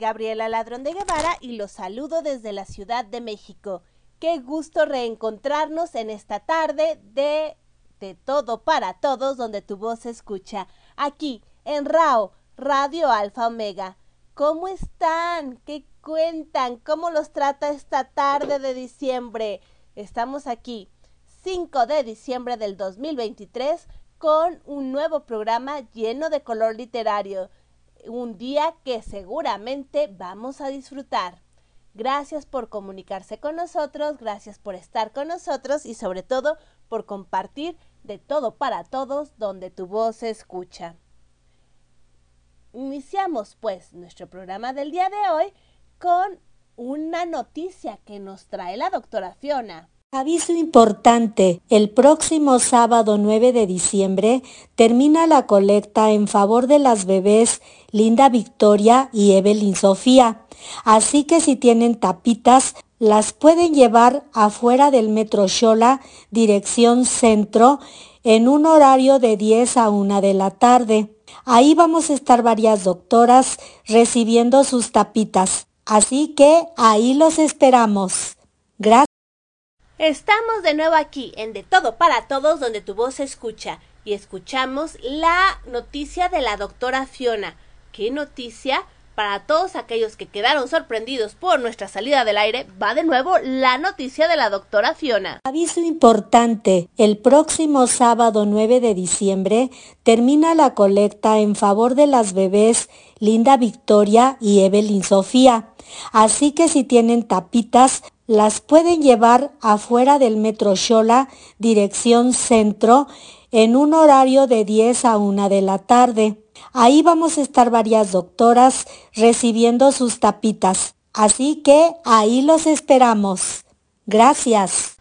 Gabriela Ladrón de Guevara y los saludo desde la Ciudad de México. Qué gusto reencontrarnos en esta tarde de De Todo para Todos, donde tu voz se escucha. Aquí, en RAO, Radio Alfa Omega. ¿Cómo están? ¿Qué cuentan? ¿Cómo los trata esta tarde de diciembre? Estamos aquí, 5 de diciembre del 2023, con un nuevo programa lleno de color literario un día que seguramente vamos a disfrutar. Gracias por comunicarse con nosotros, gracias por estar con nosotros y sobre todo por compartir de todo para todos donde tu voz se escucha. Iniciamos pues nuestro programa del día de hoy con una noticia que nos trae la doctora Fiona. Aviso importante, el próximo sábado 9 de diciembre termina la colecta en favor de las bebés Linda Victoria y Evelyn Sofía. Así que si tienen tapitas, las pueden llevar afuera del Metro Xola, dirección centro, en un horario de 10 a 1 de la tarde. Ahí vamos a estar varias doctoras recibiendo sus tapitas. Así que ahí los esperamos. Gracias. Estamos de nuevo aquí en De Todo para Todos, donde tu voz se escucha. Y escuchamos la noticia de la doctora Fiona. ¿Qué noticia? Para todos aquellos que quedaron sorprendidos por nuestra salida del aire, va de nuevo la noticia de la doctora Fiona. Aviso importante, el próximo sábado 9 de diciembre termina la colecta en favor de las bebés Linda Victoria y Evelyn Sofía. Así que si tienen tapitas, las pueden llevar afuera del Metro Xola, dirección centro, en un horario de 10 a 1 de la tarde. Ahí vamos a estar varias doctoras recibiendo sus tapitas. Así que ahí los esperamos. Gracias.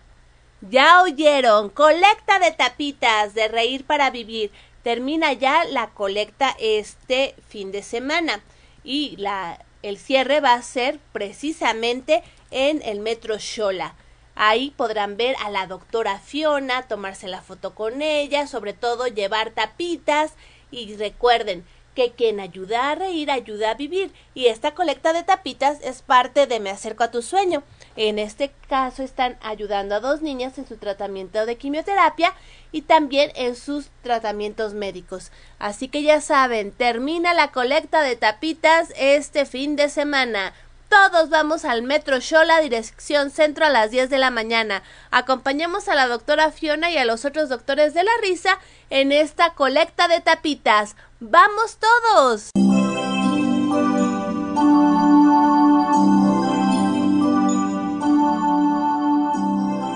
Ya oyeron, colecta de tapitas de reír para vivir. Termina ya la colecta este fin de semana y la, el cierre va a ser precisamente en el metro Xola. Ahí podrán ver a la doctora Fiona, tomarse la foto con ella, sobre todo llevar tapitas y recuerden que quien ayuda a reír ayuda a vivir y esta colecta de tapitas es parte de Me acerco a tu sueño. En este caso están ayudando a dos niñas en su tratamiento de quimioterapia y también en sus tratamientos médicos. Así que ya saben, termina la colecta de tapitas este fin de semana. Todos vamos al Metro Xola, dirección centro a las 10 de la mañana. Acompañemos a la doctora Fiona y a los otros doctores de la risa en esta colecta de tapitas. ¡Vamos todos!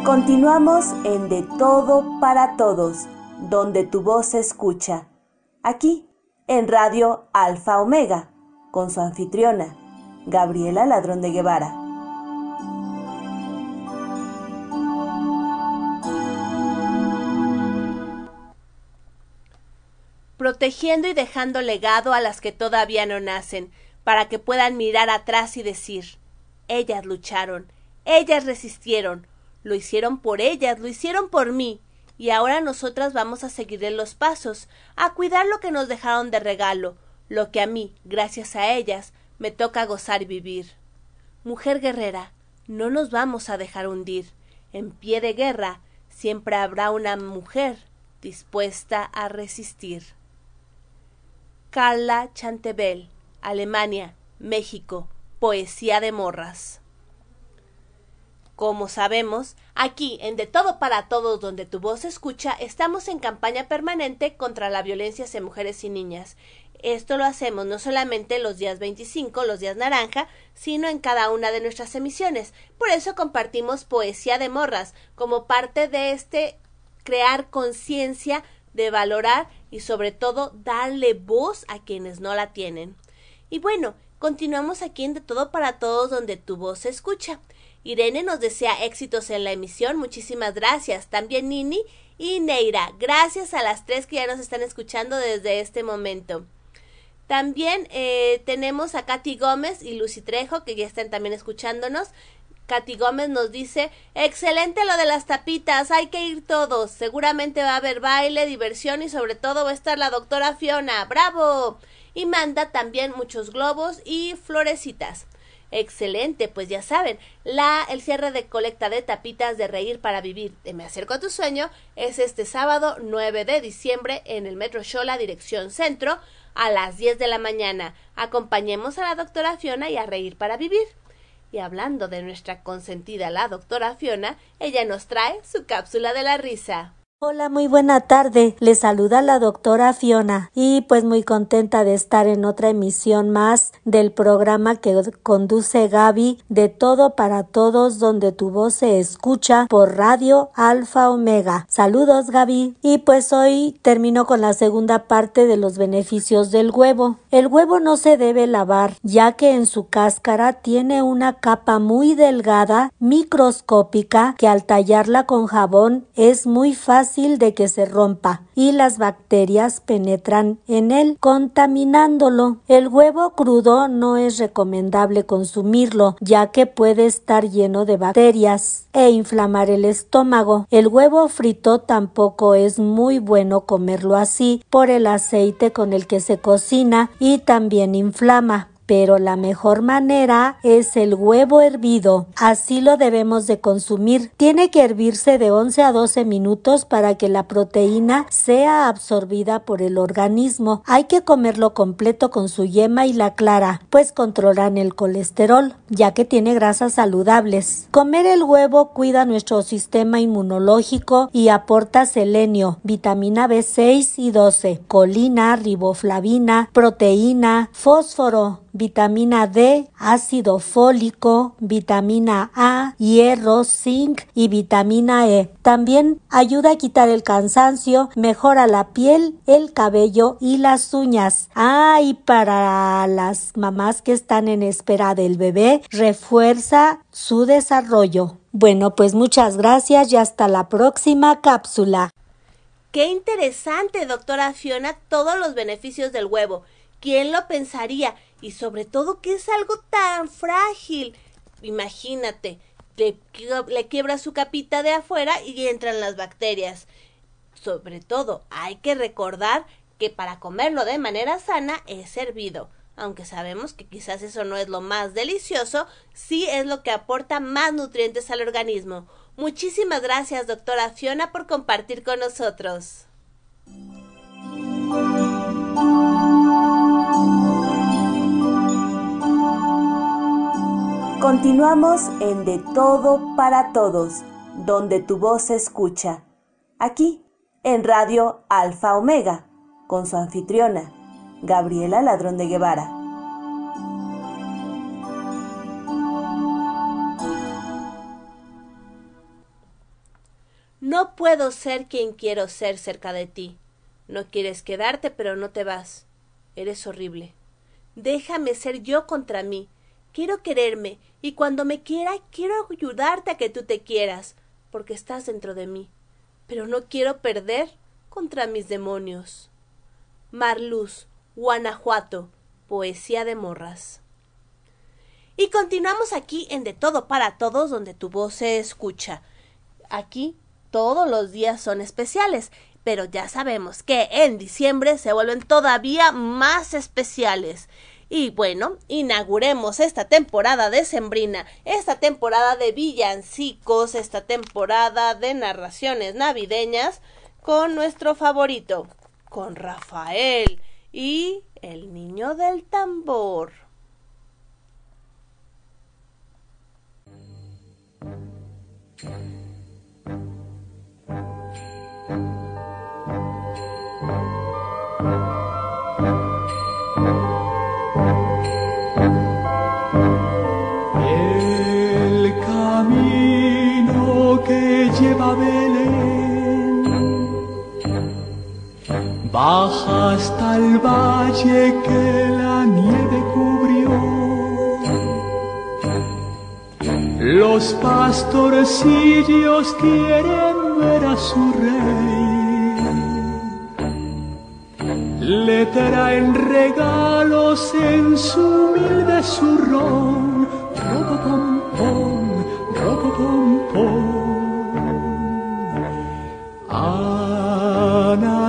Continuamos en De Todo para Todos, donde tu voz se escucha. Aquí, en Radio Alfa Omega, con su anfitriona, Gabriela Ladrón de Guevara. protegiendo y dejando legado a las que todavía no nacen, para que puedan mirar atrás y decir ellas lucharon, ellas resistieron, lo hicieron por ellas, lo hicieron por mí, y ahora nosotras vamos a seguirle los pasos, a cuidar lo que nos dejaron de regalo, lo que a mí, gracias a ellas, me toca gozar y vivir. Mujer guerrera, no nos vamos a dejar hundir. En pie de guerra siempre habrá una mujer dispuesta a resistir. Carla Chantebel, Alemania, México, Poesía de Morras. Como sabemos, aquí en De Todo para Todos donde tu voz escucha, estamos en campaña permanente contra la violencia hacia mujeres y niñas. Esto lo hacemos no solamente los días 25, los días naranja, sino en cada una de nuestras emisiones. Por eso compartimos Poesía de Morras como parte de este crear conciencia de valorar y sobre todo darle voz a quienes no la tienen. Y bueno, continuamos aquí en De Todo para Todos donde tu voz se escucha. Irene nos desea éxitos en la emisión, muchísimas gracias. También Nini y Neira, gracias a las tres que ya nos están escuchando desde este momento. También eh, tenemos a Katy Gómez y Lucy Trejo, que ya están también escuchándonos. Katy Gómez nos dice, excelente lo de las tapitas, hay que ir todos. Seguramente va a haber baile, diversión y sobre todo va a estar la doctora Fiona. ¡Bravo! y manda también muchos globos y florecitas. Excelente, pues ya saben, la, el cierre de colecta de tapitas de reír para vivir Me acerco a tu sueño es este sábado 9 de diciembre en el Metro Shola, dirección centro, a las 10 de la mañana. Acompañemos a la doctora Fiona y a reír para vivir. Y hablando de nuestra consentida la doctora Fiona, ella nos trae su cápsula de la risa. Hola, muy buena tarde. Les saluda la doctora Fiona y pues muy contenta de estar en otra emisión más del programa que conduce Gaby de Todo para Todos donde tu voz se escucha por Radio Alfa Omega. Saludos Gaby. Y pues hoy termino con la segunda parte de los beneficios del huevo. El huevo no se debe lavar ya que en su cáscara tiene una capa muy delgada, microscópica, que al tallarla con jabón es muy fácil de que se rompa y las bacterias penetran en él contaminándolo. El huevo crudo no es recomendable consumirlo ya que puede estar lleno de bacterias e inflamar el estómago. El huevo frito tampoco es muy bueno comerlo así por el aceite con el que se cocina y también inflama pero la mejor manera es el huevo hervido. Así lo debemos de consumir. Tiene que hervirse de 11 a 12 minutos para que la proteína sea absorbida por el organismo. Hay que comerlo completo con su yema y la clara, pues controlan el colesterol, ya que tiene grasas saludables. Comer el huevo cuida nuestro sistema inmunológico y aporta selenio, vitamina B6 y 12, colina, riboflavina, proteína, fósforo, vitamina D, ácido fólico, vitamina A, hierro, zinc y vitamina E. También ayuda a quitar el cansancio, mejora la piel, el cabello y las uñas. Ah, y para las mamás que están en espera del bebé, refuerza su desarrollo. Bueno, pues muchas gracias y hasta la próxima cápsula. Qué interesante, doctora Fiona, todos los beneficios del huevo. ¿Quién lo pensaría? Y sobre todo que es algo tan frágil. Imagínate, le, le quiebra su capita de afuera y entran las bacterias. Sobre todo, hay que recordar que para comerlo de manera sana es servido. Aunque sabemos que quizás eso no es lo más delicioso, sí es lo que aporta más nutrientes al organismo. Muchísimas gracias, doctora Fiona, por compartir con nosotros. Continuamos en De Todo para Todos, donde tu voz se escucha. Aquí, en Radio Alfa Omega, con su anfitriona, Gabriela Ladrón de Guevara. No puedo ser quien quiero ser cerca de ti. No quieres quedarte, pero no te vas. Eres horrible. Déjame ser yo contra mí Quiero quererme, y cuando me quiera, quiero ayudarte a que tú te quieras, porque estás dentro de mí. Pero no quiero perder contra mis demonios. Marluz, Guanajuato, Poesía de Morras. Y continuamos aquí en De Todo para Todos, donde tu voz se escucha. Aquí todos los días son especiales, pero ya sabemos que en diciembre se vuelven todavía más especiales. Y bueno, inauguremos esta temporada de Sembrina, esta temporada de villancicos, esta temporada de narraciones navideñas con nuestro favorito, con Rafael y el niño del tambor. Baja hasta el valle que la nieve cubrió. Los pastorcillos quieren ver a su rey. Le traen regalos en su humilde zurrón. Robo pom pom, robo pom pom.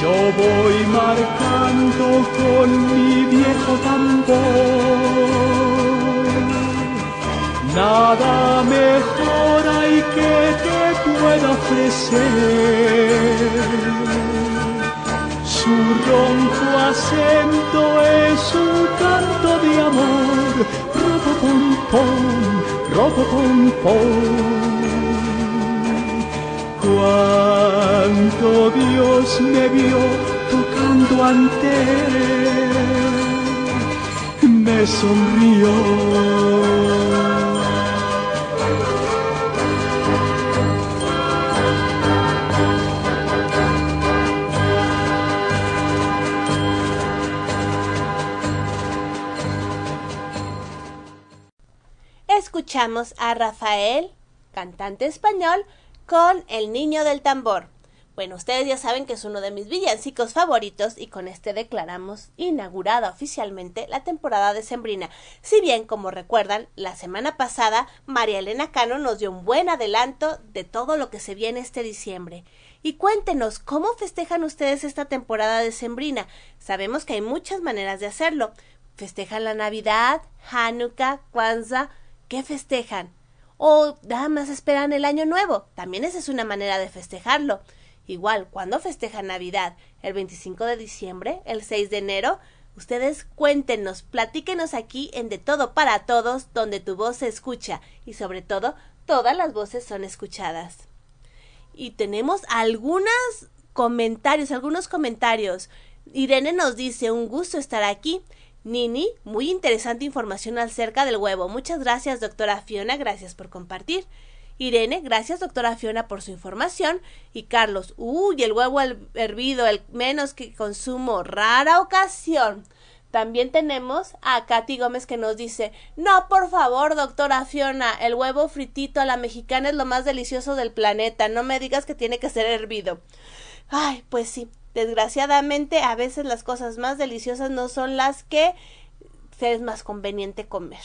Yo voy marcando con mi viejo tambor. Nada mejor hay que te pueda ofrecer. Su ronco acento es un canto de amor, pom pom pom Cuánto Dios me vio tocando ante me sonrió. escuchamos a Rafael, cantante español, con El Niño del Tambor. Bueno, ustedes ya saben que es uno de mis villancicos favoritos y con este declaramos inaugurada oficialmente la temporada de Sembrina. Si bien, como recuerdan, la semana pasada María Elena Cano nos dio un buen adelanto de todo lo que se viene este diciembre. Y cuéntenos, ¿cómo festejan ustedes esta temporada de Sembrina? Sabemos que hay muchas maneras de hacerlo. ¿Festejan la Navidad, Hanukkah, Kwanzaa? ¿Qué festejan? O nada más esperan el año nuevo. También esa es una manera de festejarlo. Igual, cuando festejan Navidad? ¿El 25 de diciembre? ¿El 6 de enero? Ustedes cuéntenos, platíquenos aquí en De Todo para Todos, donde tu voz se escucha y sobre todo, todas las voces son escuchadas. Y tenemos algunos comentarios, algunos comentarios. Irene nos dice, un gusto estar aquí. Nini, muy interesante información acerca del huevo. Muchas gracias, doctora Fiona, gracias por compartir. Irene, gracias, doctora Fiona, por su información. Y Carlos, uy, el huevo hervido, el menos que consumo, rara ocasión. También tenemos a Katy Gómez que nos dice, no, por favor, doctora Fiona, el huevo fritito a la mexicana es lo más delicioso del planeta, no me digas que tiene que ser hervido. Ay, pues sí, Desgraciadamente, a veces las cosas más deliciosas no son las que es más conveniente comer.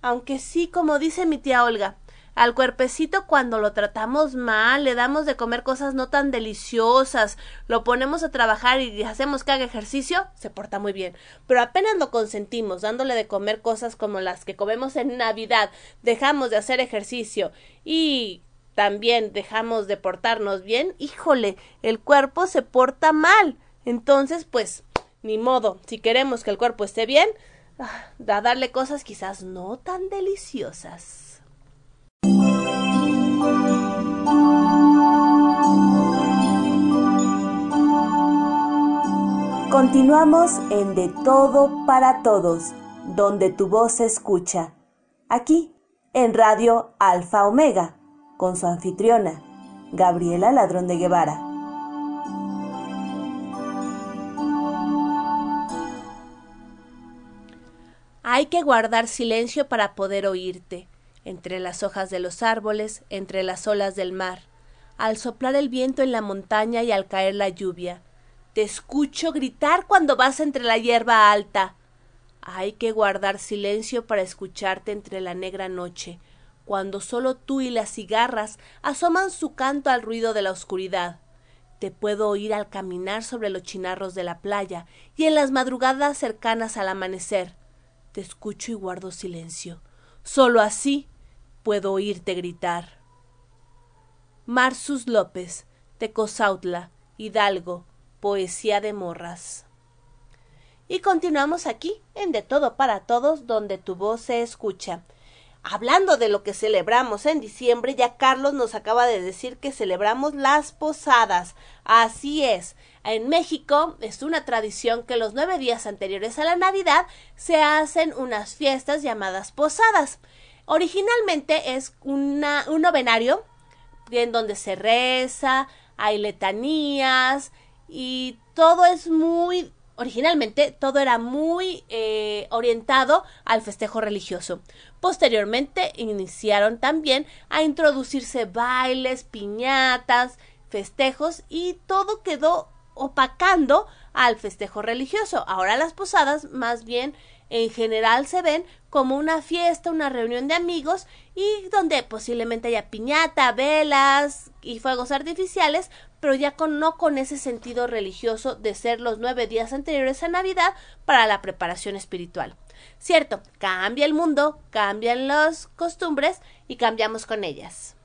Aunque sí, como dice mi tía Olga, al cuerpecito cuando lo tratamos mal, le damos de comer cosas no tan deliciosas, lo ponemos a trabajar y hacemos que haga ejercicio, se porta muy bien. Pero apenas lo consentimos, dándole de comer cosas como las que comemos en Navidad, dejamos de hacer ejercicio y también dejamos de portarnos bien, híjole, el cuerpo se porta mal. Entonces, pues, ni modo, si queremos que el cuerpo esté bien, ah, a darle cosas quizás no tan deliciosas. Continuamos en De Todo para Todos, donde tu voz se escucha. Aquí, en Radio Alfa Omega con su anfitriona, Gabriela Ladrón de Guevara. Hay que guardar silencio para poder oírte, entre las hojas de los árboles, entre las olas del mar, al soplar el viento en la montaña y al caer la lluvia. Te escucho gritar cuando vas entre la hierba alta. Hay que guardar silencio para escucharte entre la negra noche, cuando solo tú y las cigarras asoman su canto al ruido de la oscuridad. Te puedo oír al caminar sobre los chinarros de la playa y en las madrugadas cercanas al amanecer. Te escucho y guardo silencio. Solo así puedo oírte gritar. Marsus López, Tecozautla, Hidalgo, Poesía de Morras. Y continuamos aquí, en De Todo para Todos, donde tu voz se escucha. Hablando de lo que celebramos en diciembre, ya Carlos nos acaba de decir que celebramos las posadas. Así es. En México es una tradición que los nueve días anteriores a la Navidad se hacen unas fiestas llamadas posadas. Originalmente es una, un novenario en donde se reza, hay letanías y todo es muy Originalmente todo era muy eh, orientado al festejo religioso. Posteriormente iniciaron también a introducirse bailes, piñatas, festejos y todo quedó opacando al festejo religioso. Ahora las posadas más bien en general se ven como una fiesta, una reunión de amigos y donde posiblemente haya piñata, velas y fuegos artificiales, pero ya con, no con ese sentido religioso de ser los nueve días anteriores a Navidad para la preparación espiritual. Cierto, cambia el mundo, cambian las costumbres y cambiamos con ellas.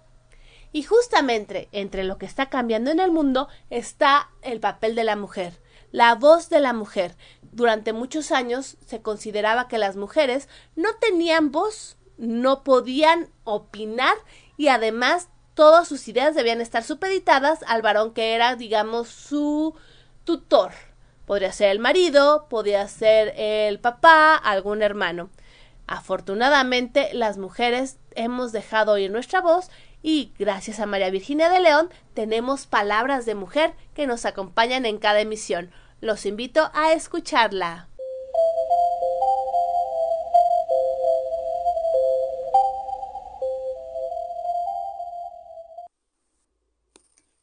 Y justamente entre lo que está cambiando en el mundo está el papel de la mujer, la voz de la mujer, durante muchos años se consideraba que las mujeres no tenían voz, no podían opinar y además todas sus ideas debían estar supeditadas al varón que era, digamos, su tutor. Podría ser el marido, podría ser el papá, algún hermano. Afortunadamente, las mujeres hemos dejado oír nuestra voz y gracias a María Virginia de León tenemos palabras de mujer que nos acompañan en cada emisión. Los invito a escucharla.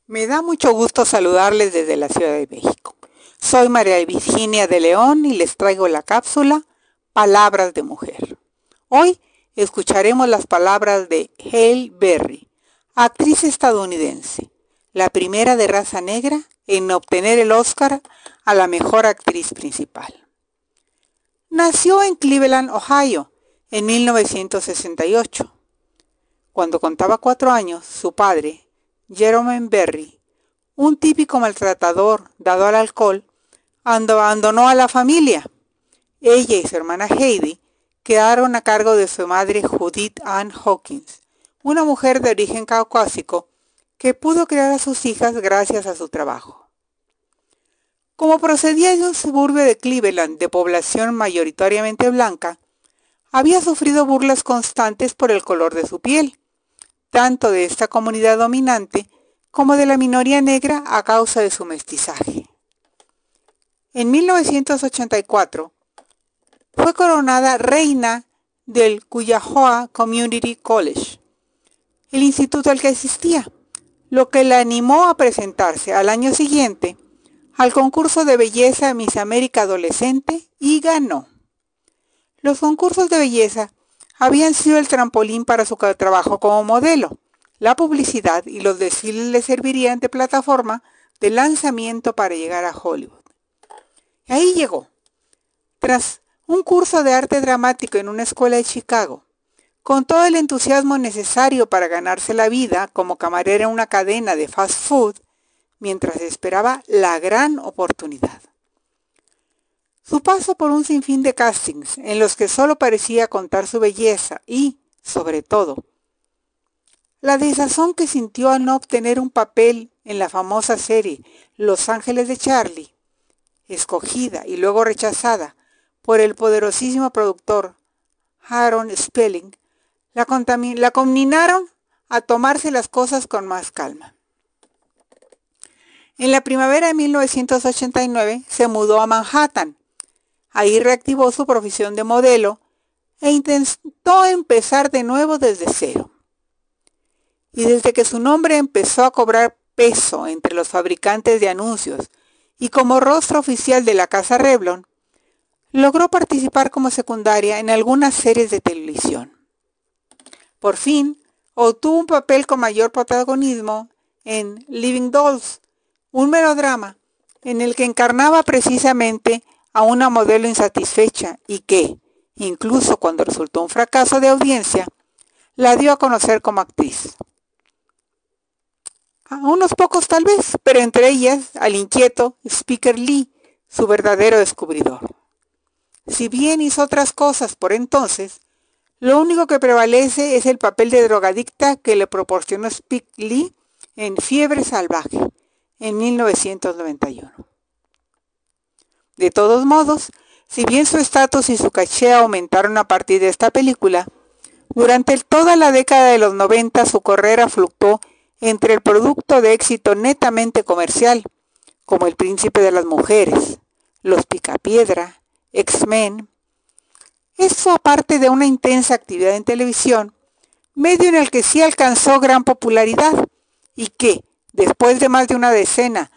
Me da mucho gusto saludarles desde la Ciudad de México. Soy María Virginia de León y les traigo la cápsula Palabras de Mujer. Hoy escucharemos las palabras de Hale Berry, actriz estadounidense, la primera de raza negra en obtener el Oscar a la mejor actriz principal. Nació en Cleveland, Ohio, en 1968. Cuando contaba cuatro años, su padre, Jerome Berry, un típico maltratador dado al alcohol, abandonó a la familia. Ella y su hermana Heidi quedaron a cargo de su madre Judith Ann Hawkins, una mujer de origen caucásico que pudo criar a sus hijas gracias a su trabajo. Como procedía de un suburbio de Cleveland de población mayoritariamente blanca, había sufrido burlas constantes por el color de su piel, tanto de esta comunidad dominante como de la minoría negra a causa de su mestizaje. En 1984 fue coronada reina del Cuyahoga Community College, el instituto al que asistía lo que la animó a presentarse al año siguiente al concurso de belleza Miss América Adolescente y ganó. Los concursos de belleza habían sido el trampolín para su trabajo como modelo. La publicidad y los desfiles le servirían de plataforma de lanzamiento para llegar a Hollywood. Ahí llegó. Tras un curso de arte dramático en una escuela de Chicago, con todo el entusiasmo necesario para ganarse la vida como camarera en una cadena de fast food, mientras esperaba la gran oportunidad. Su paso por un sinfín de castings en los que solo parecía contar su belleza y, sobre todo, la desazón que sintió al no obtener un papel en la famosa serie Los Ángeles de Charlie, escogida y luego rechazada por el poderosísimo productor Aaron Spelling, la, la a tomarse las cosas con más calma. En la primavera de 1989 se mudó a Manhattan. Ahí reactivó su profesión de modelo e intentó empezar de nuevo desde cero. Y desde que su nombre empezó a cobrar peso entre los fabricantes de anuncios y como rostro oficial de la casa Revlon, logró participar como secundaria en algunas series de televisión. Por fin, obtuvo un papel con mayor protagonismo en Living Dolls, un melodrama en el que encarnaba precisamente a una modelo insatisfecha y que, incluso cuando resultó un fracaso de audiencia, la dio a conocer como actriz. A unos pocos tal vez, pero entre ellas al inquieto Speaker Lee, su verdadero descubridor. Si bien hizo otras cosas por entonces, lo único que prevalece es el papel de drogadicta que le proporcionó Spike Lee en Fiebre Salvaje en 1991. De todos modos, si bien su estatus y su caché aumentaron a partir de esta película, durante toda la década de los 90 su carrera fluctuó entre el producto de éxito netamente comercial, como El Príncipe de las Mujeres, Los Picapiedra, X-Men. Eso aparte de una intensa actividad en televisión, medio en el que sí alcanzó gran popularidad y que, después de más de una decena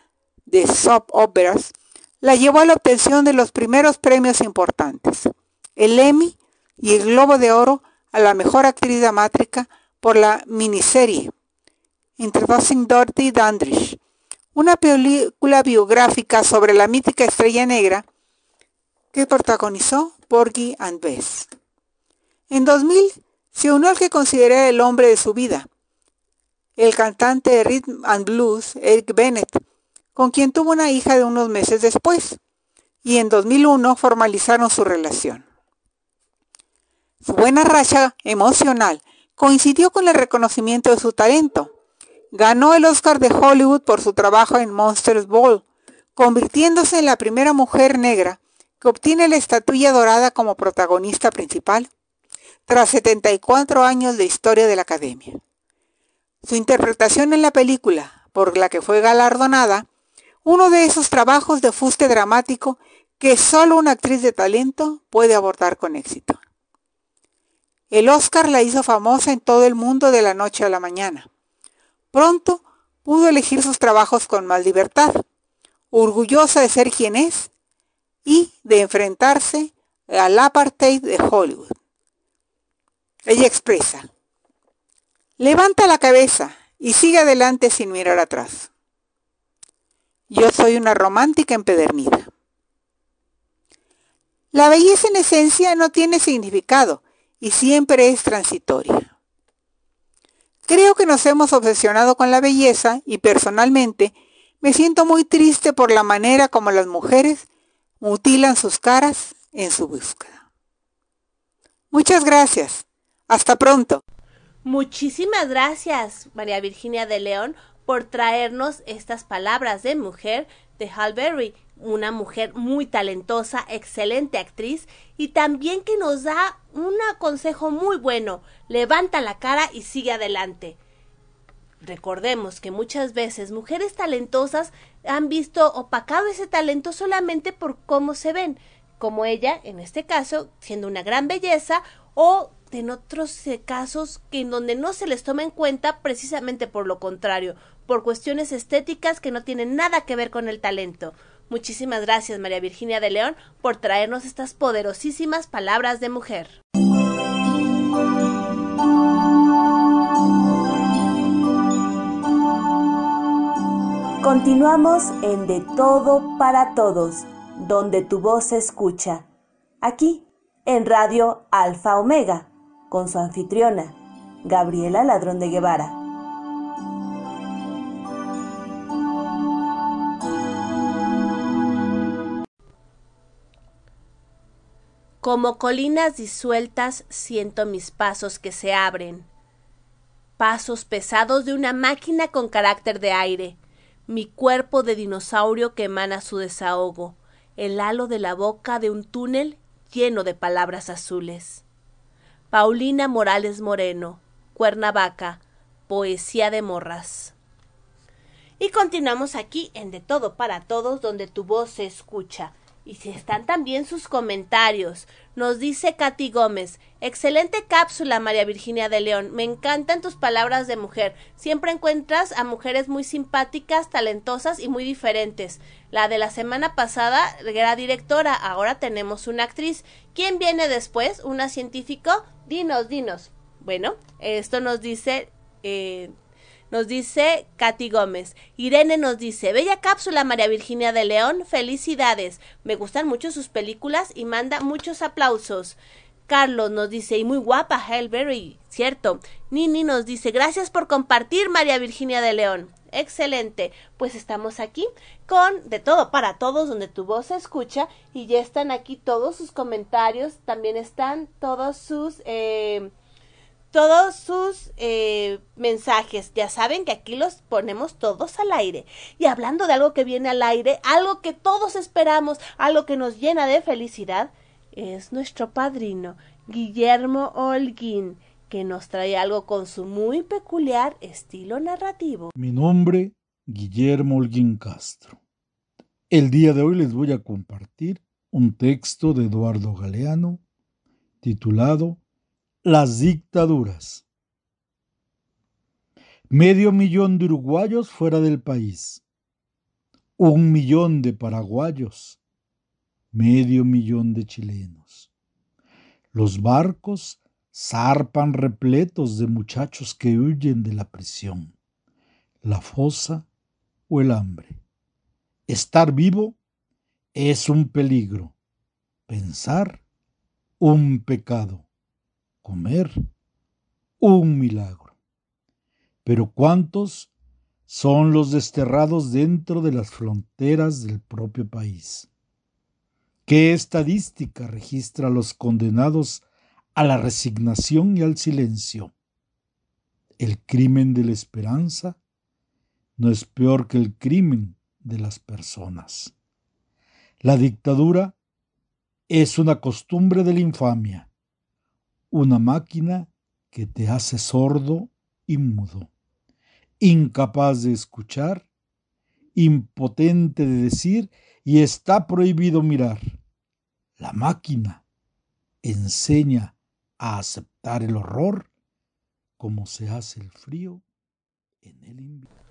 de soap operas, la llevó a la obtención de los primeros premios importantes, el Emmy y el Globo de Oro a la mejor actriz dramática por la miniserie Introducing Dorothy Dandridge, una película biográfica sobre la mítica estrella negra que protagonizó Porgy and Bess. En 2000 se unió al que considera el hombre de su vida, el cantante de rhythm and blues Eric Bennett, con quien tuvo una hija de unos meses después, y en 2001 formalizaron su relación. Su buena racha emocional coincidió con el reconocimiento de su talento, Ganó el Oscar de Hollywood por su trabajo en Monsters Ball, convirtiéndose en la primera mujer negra que obtiene la estatuilla dorada como protagonista principal, tras 74 años de historia de la Academia. Su interpretación en la película, por la que fue galardonada, uno de esos trabajos de fuste dramático que solo una actriz de talento puede abordar con éxito. El Oscar la hizo famosa en todo el mundo de la noche a la mañana. Pronto pudo elegir sus trabajos con más libertad, orgullosa de ser quien es y de enfrentarse al apartheid de Hollywood. Ella expresa, levanta la cabeza y sigue adelante sin mirar atrás. Yo soy una romántica empedernida. La belleza en esencia no tiene significado y siempre es transitoria. Creo que nos hemos obsesionado con la belleza y personalmente me siento muy triste por la manera como las mujeres mutilan sus caras en su búsqueda. Muchas gracias. Hasta pronto. Muchísimas gracias, María Virginia de León, por traernos estas palabras de mujer de Hal Berry una mujer muy talentosa, excelente actriz y también que nos da un consejo muy bueno, levanta la cara y sigue adelante. Recordemos que muchas veces mujeres talentosas han visto opacado ese talento solamente por cómo se ven, como ella, en este caso, siendo una gran belleza, o en otros eh, casos que en donde no se les toma en cuenta precisamente por lo contrario, por cuestiones estéticas que no tienen nada que ver con el talento. Muchísimas gracias María Virginia de León por traernos estas poderosísimas palabras de mujer. Continuamos en De Todo para Todos, donde tu voz se escucha. Aquí, en Radio Alfa Omega, con su anfitriona, Gabriela Ladrón de Guevara. Como colinas disueltas siento mis pasos que se abren. Pasos pesados de una máquina con carácter de aire. Mi cuerpo de dinosaurio que emana su desahogo. El halo de la boca de un túnel lleno de palabras azules. Paulina Morales Moreno, Cuernavaca, Poesía de Morras. Y continuamos aquí en De Todo para Todos, donde tu voz se escucha. Y si están también sus comentarios. Nos dice Katy Gómez, excelente cápsula María Virginia de León, me encantan tus palabras de mujer. Siempre encuentras a mujeres muy simpáticas, talentosas y muy diferentes. La de la semana pasada era directora, ahora tenemos una actriz. ¿Quién viene después? ¿Una científico? Dinos, dinos. Bueno, esto nos dice eh, nos dice Katy Gómez. Irene nos dice, bella cápsula María Virginia de León, felicidades. Me gustan mucho sus películas y manda muchos aplausos. Carlos nos dice, y muy guapa, Hellberry, cierto. Nini nos dice, gracias por compartir, María Virginia de León. Excelente. Pues estamos aquí con De todo para todos, donde tu voz se escucha y ya están aquí todos sus comentarios, también están todos sus... Eh, todos sus eh, mensajes. Ya saben que aquí los ponemos todos al aire. Y hablando de algo que viene al aire, algo que todos esperamos, algo que nos llena de felicidad, es nuestro padrino, Guillermo Holguín, que nos trae algo con su muy peculiar estilo narrativo. Mi nombre, Guillermo Holguín Castro. El día de hoy les voy a compartir un texto de Eduardo Galeano titulado las dictaduras. Medio millón de uruguayos fuera del país. Un millón de paraguayos. Medio millón de chilenos. Los barcos zarpan repletos de muchachos que huyen de la prisión, la fosa o el hambre. Estar vivo es un peligro. Pensar, un pecado comer un milagro. Pero ¿cuántos son los desterrados dentro de las fronteras del propio país? ¿Qué estadística registra a los condenados a la resignación y al silencio? El crimen de la esperanza no es peor que el crimen de las personas. La dictadura es una costumbre de la infamia una máquina que te hace sordo y mudo, incapaz de escuchar, impotente de decir y está prohibido mirar. La máquina enseña a aceptar el horror como se hace el frío en el invierno.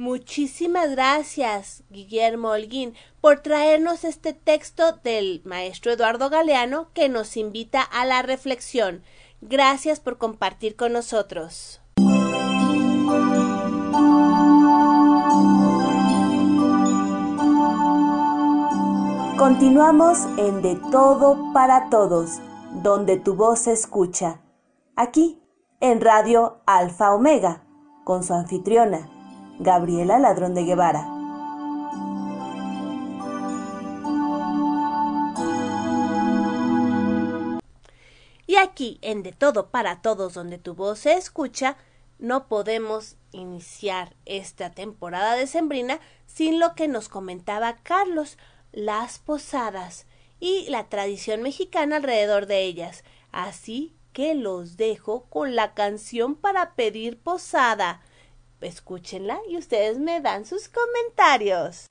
Muchísimas gracias, Guillermo Holguín, por traernos este texto del maestro Eduardo Galeano que nos invita a la reflexión. Gracias por compartir con nosotros. Continuamos en De Todo para Todos, donde tu voz se escucha. Aquí, en Radio Alfa Omega, con su anfitriona, Gabriela Ladrón de Guevara. Y aquí, en De Todo para Todos, donde tu voz se escucha, no podemos iniciar esta temporada de Sembrina sin lo que nos comentaba Carlos, las posadas y la tradición mexicana alrededor de ellas. Así que los dejo con la canción para pedir posada escúchenla y ustedes me dan sus comentarios.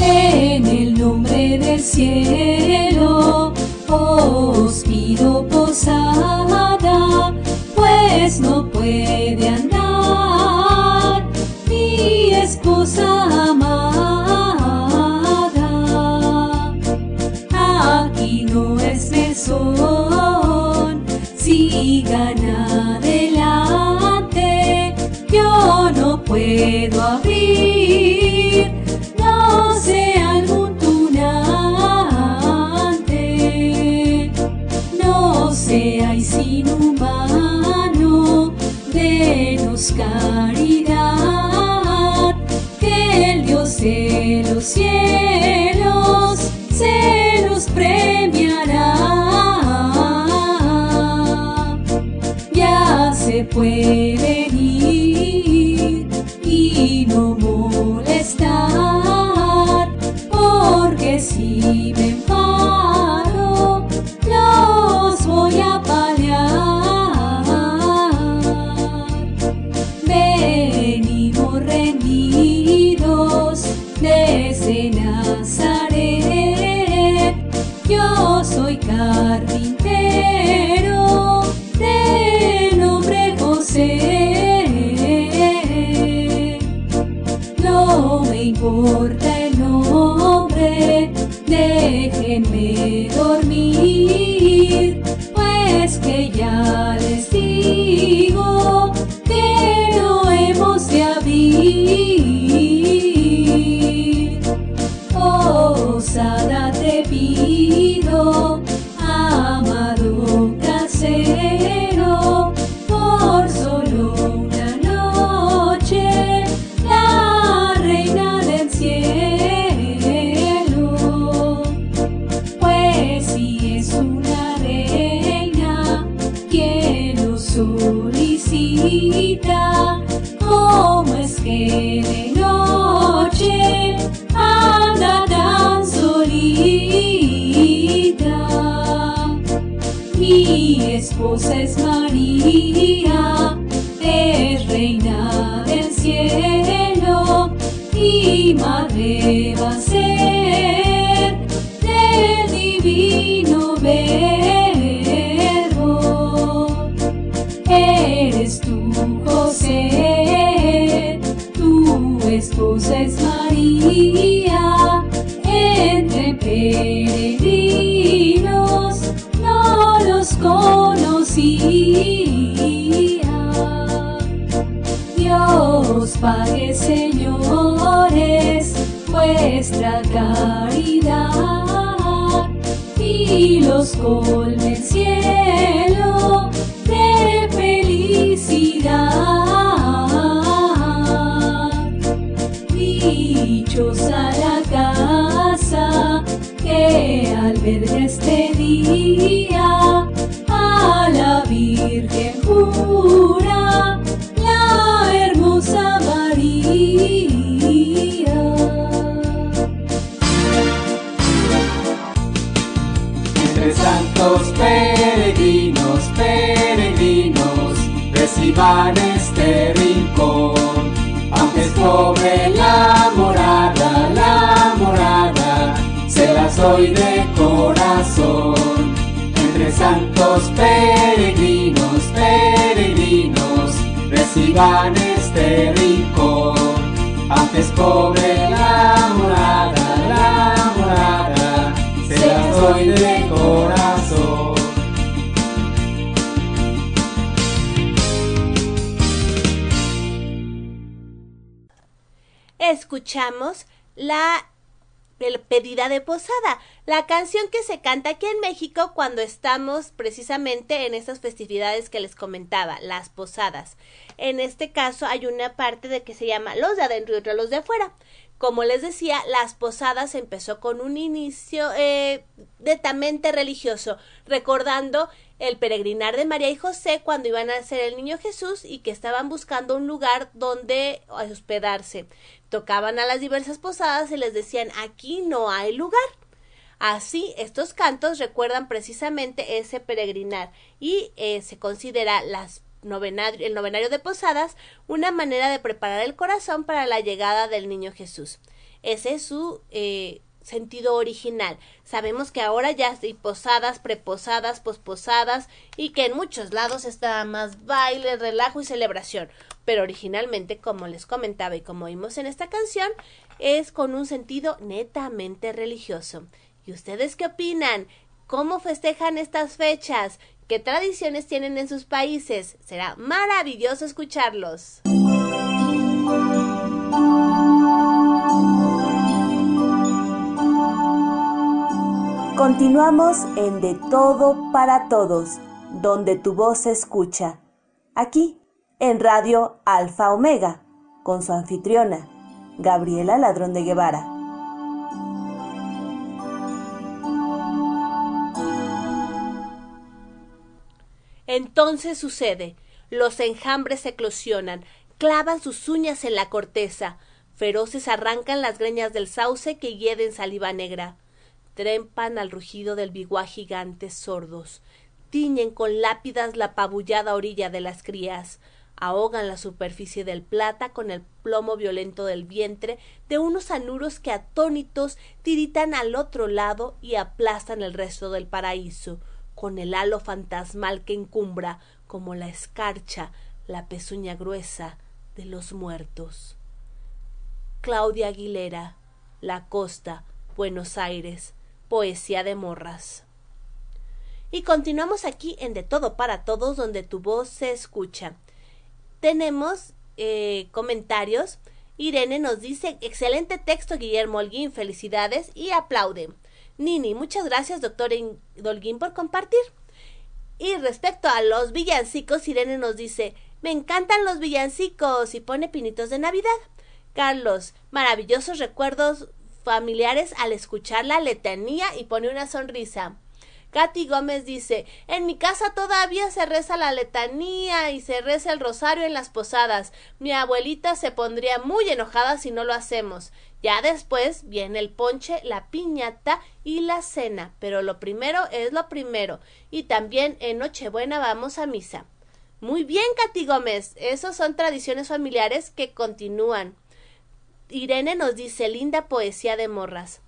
En el nombre del cielo os pido posada, pues no puede andar mi esposa amada. Aquí no es mesón, sigan no sea algún tunante, no seáis inhumano, denos caridad, que el Dios de los cielos se nos premiará. Ya se puede de nombre José. You. Y canción que se canta aquí en México cuando estamos precisamente en estas festividades que les comentaba, las posadas. En este caso hay una parte de que se llama los de adentro y otra los de afuera. Como les decía, las posadas empezó con un inicio eh, netamente religioso, recordando el peregrinar de María y José cuando iban a ser el niño Jesús y que estaban buscando un lugar donde hospedarse. Tocaban a las diversas posadas y les decían aquí no hay lugar. Así, estos cantos recuerdan precisamente ese peregrinar y eh, se considera el novenario de posadas una manera de preparar el corazón para la llegada del niño Jesús. Ese es su eh, sentido original. Sabemos que ahora ya hay posadas, preposadas, posposadas y que en muchos lados está más baile, relajo y celebración. Pero originalmente, como les comentaba y como vimos en esta canción, es con un sentido netamente religioso. ¿Y ustedes qué opinan? ¿Cómo festejan estas fechas? ¿Qué tradiciones tienen en sus países? Será maravilloso escucharlos. Continuamos en De Todo para Todos, donde tu voz se escucha. Aquí, en Radio Alfa Omega, con su anfitriona, Gabriela Ladrón de Guevara. Entonces sucede, los enjambres eclosionan, clavan sus uñas en la corteza, feroces arrancan las greñas del sauce que hieden saliva negra, trempan al rugido del biguá gigantes sordos, tiñen con lápidas la pabullada orilla de las crías, ahogan la superficie del plata con el plomo violento del vientre de unos anuros que atónitos tiritan al otro lado y aplastan el resto del paraíso, con el halo fantasmal que encumbra como la escarcha la pezuña gruesa de los muertos. Claudia Aguilera, La Costa, Buenos Aires, Poesía de Morras. Y continuamos aquí en De Todo para Todos, donde tu voz se escucha. Tenemos eh, comentarios. Irene nos dice, excelente texto Guillermo Holguín, felicidades y aplaude. Nini, muchas gracias doctor Holguín por compartir. Y respecto a los villancicos, Irene nos dice, me encantan los villancicos y pone pinitos de Navidad. Carlos, maravillosos recuerdos familiares al escuchar la letanía y pone una sonrisa. Katy Gómez dice, en mi casa todavía se reza la letanía y se reza el rosario en las posadas. Mi abuelita se pondría muy enojada si no lo hacemos. Ya después viene el ponche, la piñata y la cena, pero lo primero es lo primero. Y también en Nochebuena vamos a misa. Muy bien, Katy Gómez. Esas son tradiciones familiares que continúan. Irene nos dice linda poesía de morras.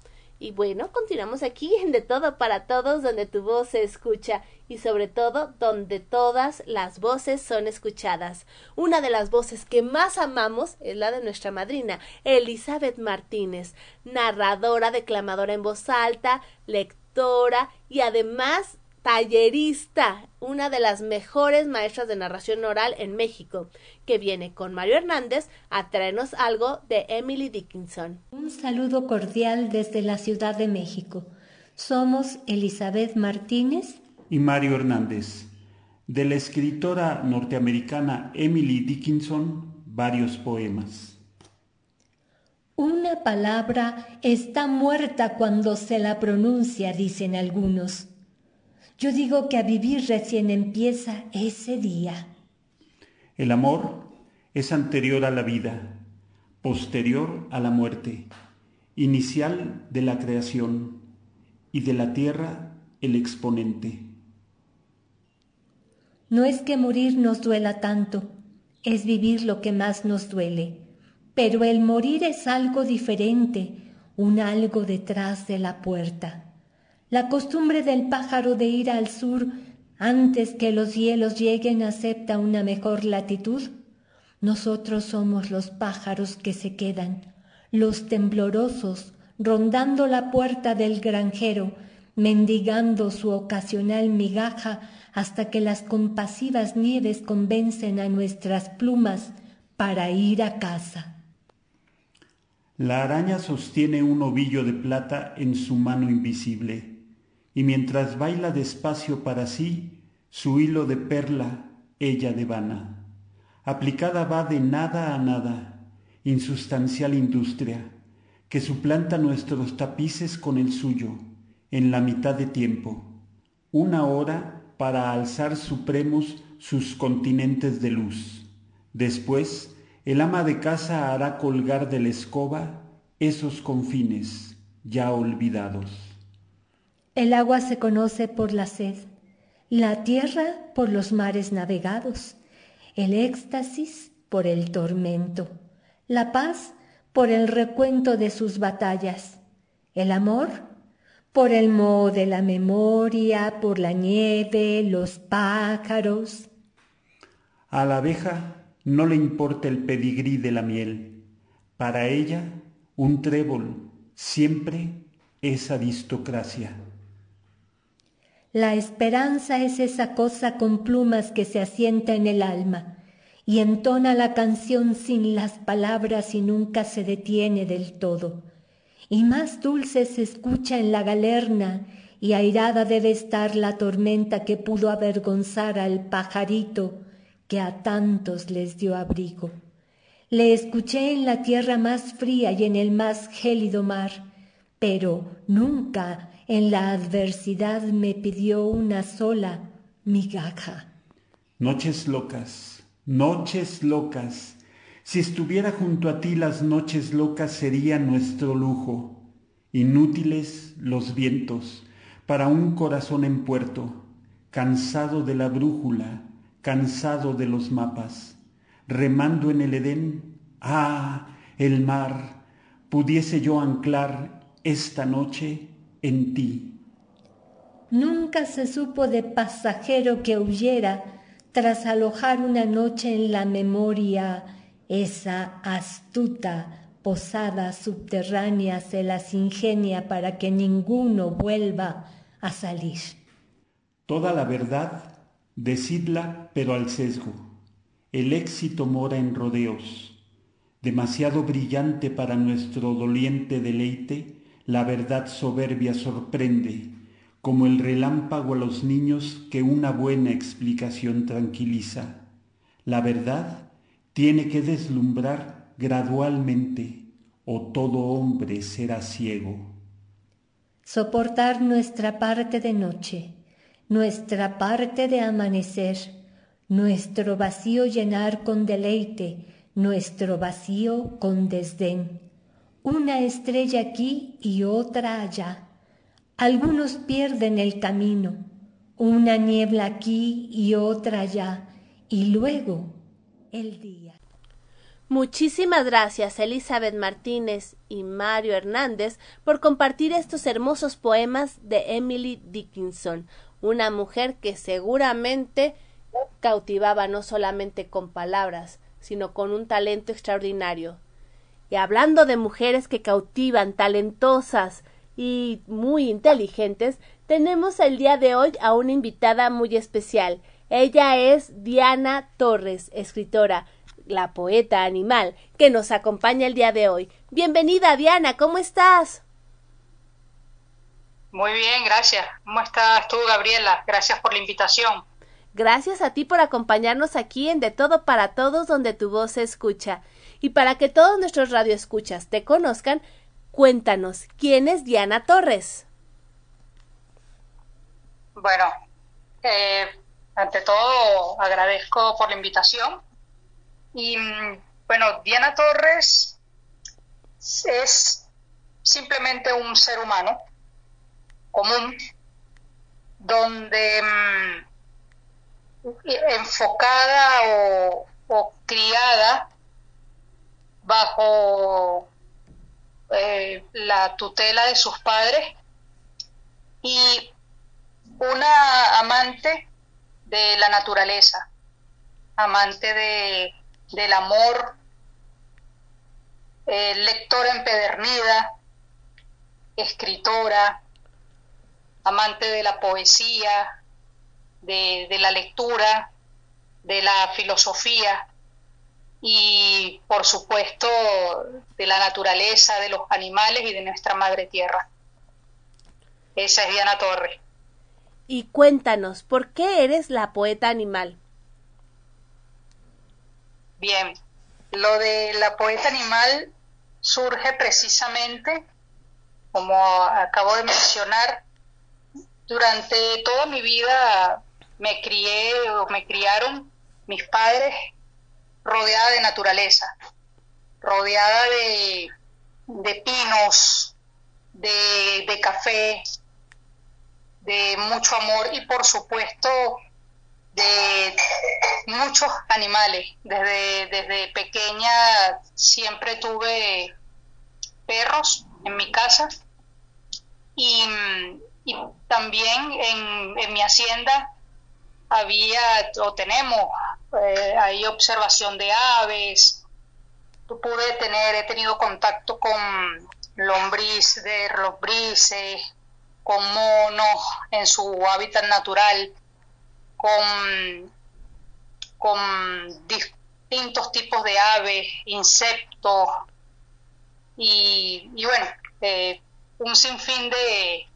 Y bueno, continuamos aquí en De Todo para Todos, donde tu voz se escucha y sobre todo donde todas las voces son escuchadas. Una de las voces que más amamos es la de nuestra madrina, Elizabeth Martínez, narradora, declamadora en voz alta, lectora y además tallerista, una de las mejores maestras de narración oral en México, que viene con Mario Hernández a traernos algo de Emily Dickinson. Un saludo cordial desde la Ciudad de México. Somos Elizabeth Martínez y Mario Hernández. De la escritora norteamericana Emily Dickinson, varios poemas. Una palabra está muerta cuando se la pronuncia, dicen algunos. Yo digo que a vivir recién empieza ese día. El amor es anterior a la vida, posterior a la muerte, inicial de la creación y de la tierra el exponente. No es que morir nos duela tanto, es vivir lo que más nos duele. Pero el morir es algo diferente, un algo detrás de la puerta. La costumbre del pájaro de ir al sur antes que los hielos lleguen acepta una mejor latitud. Nosotros somos los pájaros que se quedan, los temblorosos, rondando la puerta del granjero, mendigando su ocasional migaja hasta que las compasivas nieves convencen a nuestras plumas para ir a casa. La araña sostiene un ovillo de plata en su mano invisible y mientras baila despacio para sí, su hilo de perla ella devana. Aplicada va de nada a nada, insustancial industria, que suplanta nuestros tapices con el suyo, en la mitad de tiempo, una hora para alzar supremos sus continentes de luz. Después, el ama de casa hará colgar de la escoba esos confines ya olvidados. El agua se conoce por la sed, la tierra por los mares navegados, el éxtasis por el tormento, la paz por el recuento de sus batallas, el amor por el moho de la memoria, por la nieve, los pájaros. A la abeja no le importa el pedigrí de la miel. Para ella, un trébol siempre es aristocracia. La esperanza es esa cosa con plumas que se asienta en el alma y entona la canción sin las palabras y nunca se detiene del todo. Y más dulce se escucha en la galerna y airada debe estar la tormenta que pudo avergonzar al pajarito que a tantos les dio abrigo. Le escuché en la tierra más fría y en el más gélido mar, pero nunca en la adversidad me pidió una sola migaja. Noches locas, noches locas. Si estuviera junto a ti las noches locas serían nuestro lujo. Inútiles los vientos para un corazón en puerto, cansado de la brújula, cansado de los mapas, remando en el Edén. Ah, el mar, pudiese yo anclar esta noche en ti. Nunca se supo de pasajero que huyera tras alojar una noche en la memoria esa astuta posada subterránea se las ingenia para que ninguno vuelva a salir. Toda la verdad, decidla pero al sesgo. El éxito mora en rodeos. Demasiado brillante para nuestro doliente deleite, la verdad soberbia sorprende, como el relámpago a los niños que una buena explicación tranquiliza. La verdad tiene que deslumbrar gradualmente, o todo hombre será ciego. soportar nuestra parte de noche, nuestra parte de amanecer, nuestro vacío llenar con deleite, nuestro vacío con desdén. Una estrella aquí y otra allá. Algunos pierden el camino, una niebla aquí y otra allá, y luego el día. Muchísimas gracias Elizabeth Martínez y Mario Hernández por compartir estos hermosos poemas de Emily Dickinson, una mujer que seguramente cautivaba no solamente con palabras, sino con un talento extraordinario. Y hablando de mujeres que cautivan, talentosas y muy inteligentes, tenemos el día de hoy a una invitada muy especial. Ella es Diana Torres, escritora, la poeta animal, que nos acompaña el día de hoy. Bienvenida, Diana, ¿cómo estás? Muy bien, gracias. ¿Cómo estás tú, Gabriela? Gracias por la invitación. Gracias a ti por acompañarnos aquí en De Todo para Todos, donde tu voz se escucha. Y para que todos nuestros radioescuchas te conozcan, cuéntanos, ¿quién es Diana Torres? Bueno, eh, ante todo agradezco por la invitación. Y mm, bueno, Diana Torres es simplemente un ser humano común, donde mm, enfocada o, criada bajo eh, la tutela de sus padres. Y una amante de la naturaleza, amante de, del amor, eh, lectora empedernida, escritora, amante de la poesía, de, la lectura, de la filosofía y por supuesto de la naturaleza, de los animales y de nuestra madre tierra. Esa es Diana Torres. Y cuéntanos, ¿por qué eres la poeta animal? Bien, lo de la poeta animal surge precisamente, como acabo de mencionar, durante toda mi vida me crié o me criaron mis padres rodeada de naturaleza, rodeada de, pinos, de, de, café, de mucho amor y por supuesto de muchos animales. Desde, desde pequeña siempre tuve perros en mi casa y y también en, en mi hacienda había o tenemos eh, ahí observación de aves. Pude tener, he tenido contacto con lombriz de lombrices, con monos en su hábitat natural, con, con distintos tipos de aves, insectos y, y bueno, eh, un sinfín de,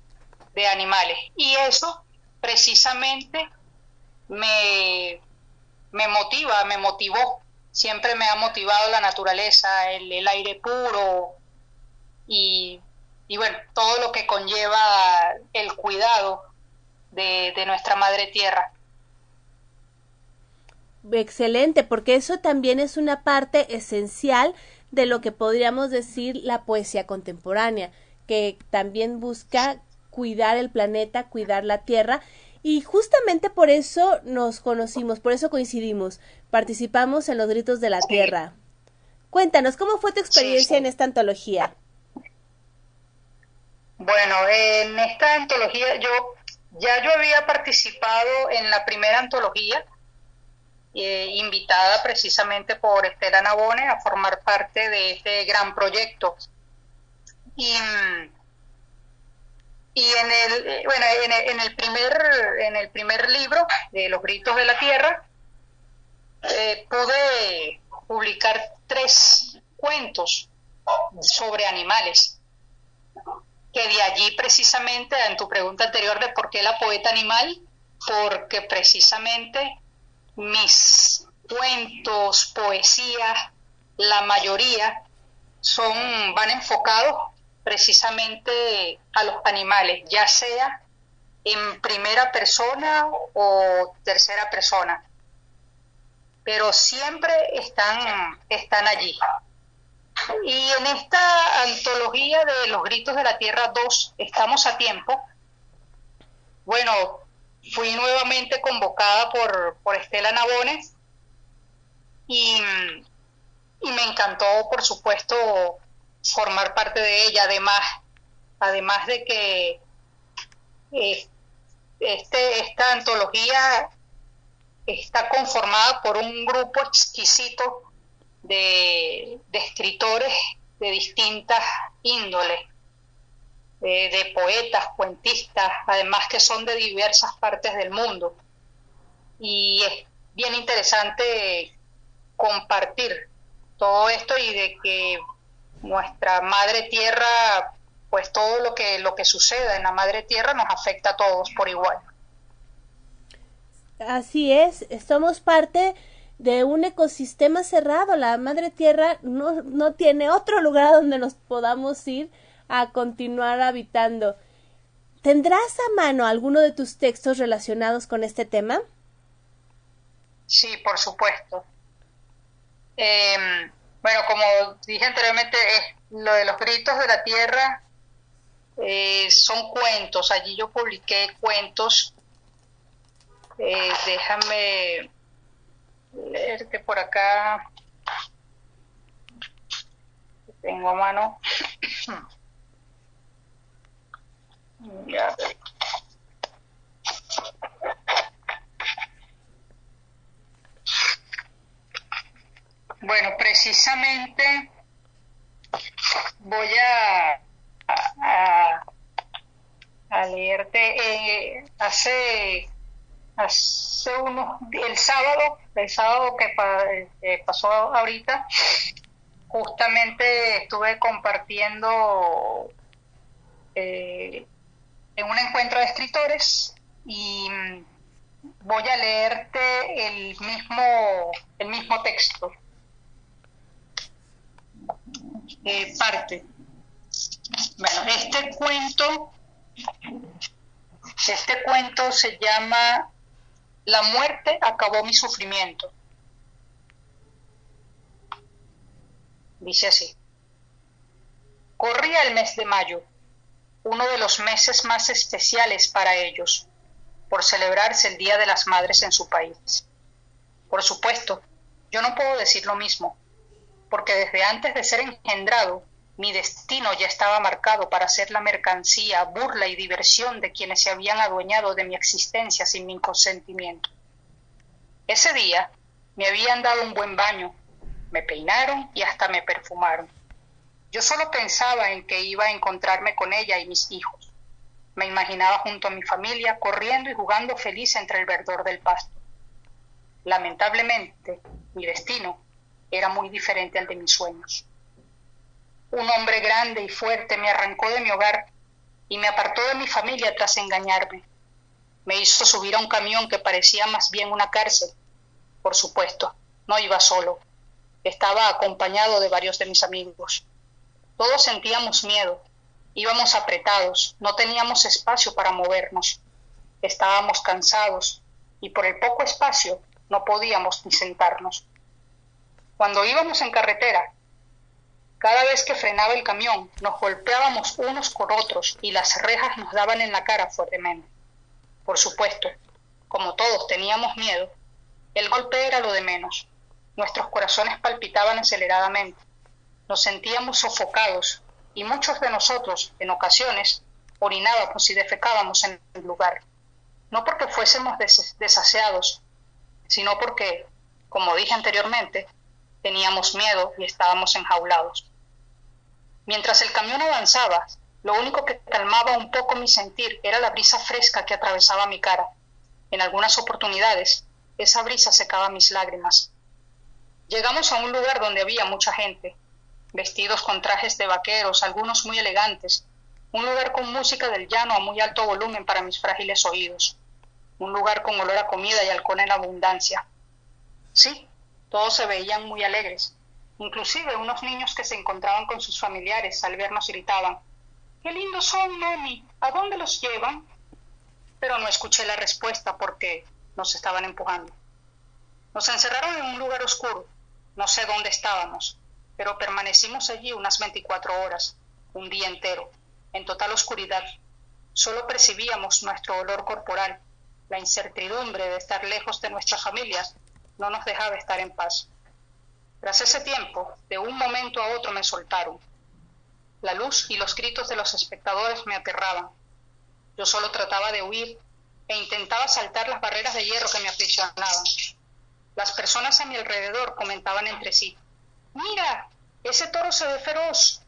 de animales. Y eso precisamente me, me motiva, me motivó. Siempre me ha motivado la naturaleza, el, aire puro y, y, bueno, todo lo que conlleva el cuidado de, de nuestra madre tierra. Excelente, porque eso también es una parte esencial de lo que podríamos decir la poesía contemporánea, que también busca cuidar el planeta, cuidar la Tierra. Y justamente por eso nos conocimos, por eso coincidimos, participamos en los gritos de la Tierra. Cuéntanos, ¿cómo fue tu experiencia en esta antología? Bueno, en esta antología yo ya yo había participado en la primera antología, eh, invitada precisamente por Estela Nabone a formar parte de este gran proyecto. Y mm, y en el, eh, bueno, en el, primer, en el primer libro de Los Gritos de la Tierra, eh, pude publicar tres cuentos sobre animales. Que de allí precisamente, en tu pregunta anterior de por qué la poeta animal, porque precisamente mis cuentos, poesías, la mayoría son, van enfocados precisamente a los animales, ya sea en primera persona o tercera persona, pero siempre están, están allí. Y en esta antología de los gritos de la Tierra 2, estamos a tiempo. Bueno, fui nuevamente convocada por, por Estela Nabones y, y, me encantó, por supuesto, formar parte de ella. Además, además de que eh, este, esta antología está conformada por un grupo exquisito de, escritores de distintas índoles, de, poetas, cuentistas, además que son de diversas partes del mundo. Y es bien interesante compartir todo esto y de que nuestra madre tierra, pues todo lo que, lo que suceda en la madre tierra nos afecta a todos por igual. Así es, somos parte de un ecosistema cerrado. La madre tierra no, no tiene otro lugar donde nos podamos ir a continuar habitando. ¿Tendrás a mano alguno de tus textos relacionados con este tema? Sí, por supuesto. Em, bueno, como dije anteriormente, lo de los gritos de la tierra eh, son cuentos. Allí yo publiqué cuentos. Eh, déjame leerte por acá. Tengo a mano. Bueno, precisamente voy a, a, leerte. Eh, hace hace unos el sábado el sábado que pasó ahorita justamente estuve compartiendo eh, en un encuentro de escritores y voy a leerte el mismo el mismo texto eh, parte bueno este cuento este cuento se llama la muerte acabó mi sufrimiento. Dice así. Corría el mes de mayo, uno de los meses más especiales para ellos, por celebrarse el Día de las Madres en su país. Por supuesto, yo no puedo decir lo mismo, porque desde antes de ser engendrado mi destino ya estaba marcado para ser la mercancía, burla y diversión de quienes se habían adueñado de mi existencia sin mi consentimiento. Ese día me habían dado un buen baño, me peinaron y hasta me perfumaron. Yo solo pensaba en que iba a encontrarme con ella y mis hijos. Me imaginaba junto a mi familia corriendo y jugando feliz entre el verdor del pasto. Lamentablemente, mi destino era muy diferente al de mis sueños. Un hombre grande y fuerte me arrancó de mi hogar y me apartó de mi familia tras engañarme. Me hizo subir a un camión que parecía más bien una cárcel. Por supuesto, no iba solo. Estaba acompañado de varios de mis amigos. Todos sentíamos miedo. Íbamos apretados, no teníamos espacio para movernos. Estábamos cansados y por el poco espacio no podíamos ni sentarnos. Cuando íbamos en carretera, cada vez que frenaba el camión, nos golpeábamos unos con otros y las rejas nos daban en la cara fuertemente. Por supuesto, como todos teníamos miedo, el golpe era lo de menos. Nuestros corazones palpitaban aceleradamente. Nos sentíamos sofocados y muchos de nosotros, en ocasiones, orinábamos y defecábamos en el lugar. No porque fuésemos desaseados, sino porque, como dije anteriormente, teníamos miedo y estábamos enjaulados. Mientras el camión avanzaba, lo único que calmaba un poco mi sentir era la brisa fresca que atravesaba mi cara. En algunas oportunidades, esa brisa secaba mis lágrimas. Llegamos a un lugar donde había mucha gente, vestidos con trajes de vaqueros, algunos muy elegantes, un lugar con música del llano a muy alto volumen para mis frágiles oídos, un lugar con olor a comida y alcohol en abundancia. Sí, todos se veían muy alegres. Inclusive unos niños que se encontraban con sus familiares al vernos gritaban, qué lindos son, mami, ¿a dónde los llevan? Pero no escuché la respuesta porque nos estaban empujando. Nos encerraron en un lugar oscuro, no sé dónde estábamos, pero permanecimos allí unas 24 horas, un día entero, en total oscuridad. Solo percibíamos nuestro olor corporal. La incertidumbre de estar lejos de nuestras familias no nos dejaba estar en paz. Tras ese tiempo, de un momento a otro me soltaron. La luz y los gritos de los espectadores me aterraban. Yo solo trataba de huir e intentaba saltar las barreras de hierro que me aprisionaban. Las personas a mi alrededor comentaban entre sí, mira, ese toro se ve feroz,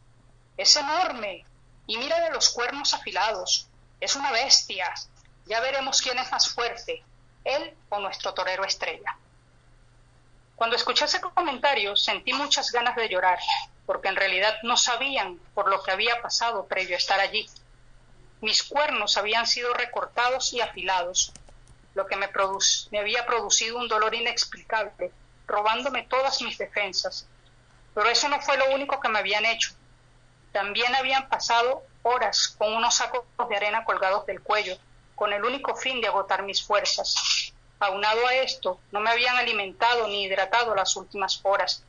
es enorme, y mira de los cuernos afilados, es una bestia, ya veremos quién es más fuerte, él o nuestro torero estrella. Cuando escuché ese comentario sentí muchas ganas de llorar, porque en realidad no sabían por lo que había pasado previo a estar allí. Mis cuernos habían sido recortados y afilados, lo que me, me había producido un dolor inexplicable, robándome todas mis defensas. Pero eso no fue lo único que me habían hecho. También habían pasado horas con unos sacos de arena colgados del cuello, con el único fin de agotar mis fuerzas. Aunado a esto, no me habían alimentado ni hidratado las últimas horas.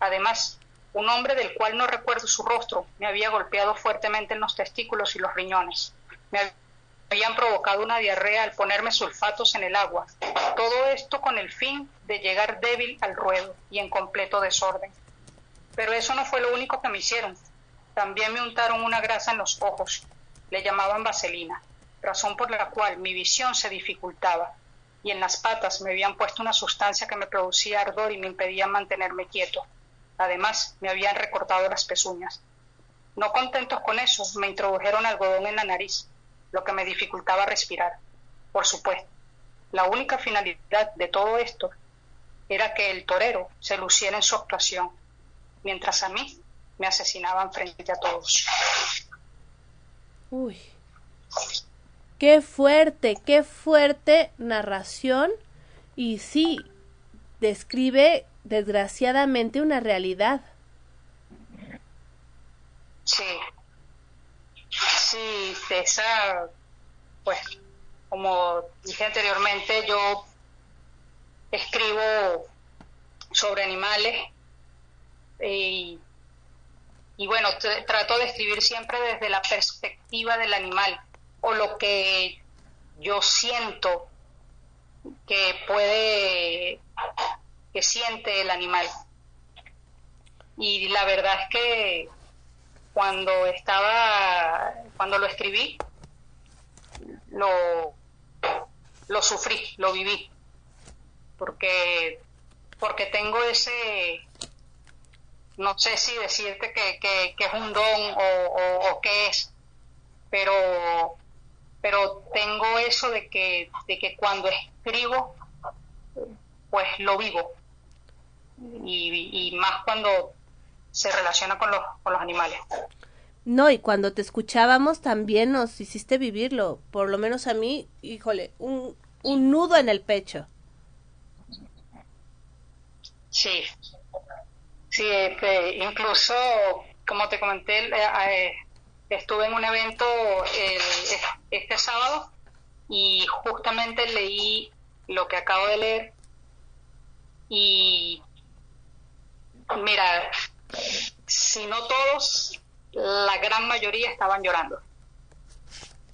Además, un hombre del cual no recuerdo su rostro me había golpeado fuertemente en los testículos y los riñones. Me habían provocado una diarrea al ponerme sulfatos en el agua. Todo esto con el fin de llegar débil al ruedo y en completo desorden. Pero eso no fue lo único que me hicieron. También me untaron una grasa en los ojos. Le llamaban vaselina, razón por la cual mi visión se dificultaba y en las patas me habían puesto una sustancia que me producía ardor y me impedía mantenerme quieto. Además, me habían recortado las pezuñas. No contentos con eso, me introdujeron algodón en la nariz, lo que me dificultaba respirar. Por supuesto, la única finalidad de todo esto era que el torero se luciera en su actuación, mientras a mí me asesinaban frente a todos. Uy. Qué fuerte, qué fuerte narración. Y sí, describe desgraciadamente una realidad. Sí, sí, esa, pues, como dije anteriormente, yo escribo sobre animales y, y bueno, trato de escribir siempre desde la perspectiva del animal, o lo que yo siento que puede, que siente el animal. Y la verdad es que cuando estaba, cuando lo escribí, lo, lo sufrí, lo viví, porque, porque tengo ese, no sé si decirte que, que, es un don o, o, o qué es, pero pero tengo eso de que, de que cuando escribo, pues lo vivo. Y, más cuando se relaciona con los, con los animales. No, y cuando te escuchábamos también nos hiciste vivirlo, por lo menos a mí, híjole, un, un nudo en el pecho. Sí, sí, este, incluso, como te comenté, eh, estuve en un evento este sábado y justamente leí lo que acabo de leer y mira, si no todos, la gran mayoría estaban llorando.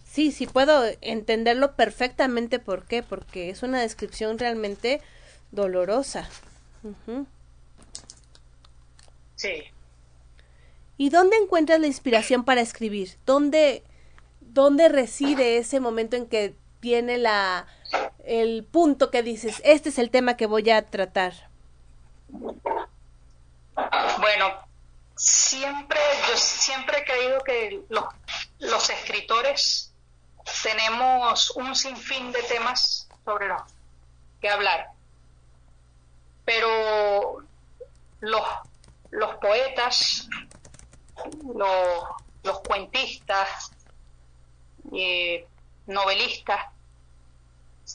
Sí, sí puedo entenderlo perfectamente por qué, porque es una descripción realmente dolorosa. Sí. ¿Y dónde encuentras la inspiración para escribir? ¿Dónde, dónde reside ese momento en que tiene la, el punto que dices, este es el tema que voy a tratar? Bueno, siempre, yo siempre he creído que los, los escritores tenemos un sinfín de temas sobre los que hablar, pero los, los poetas los, cuentistas, eh, novelistas,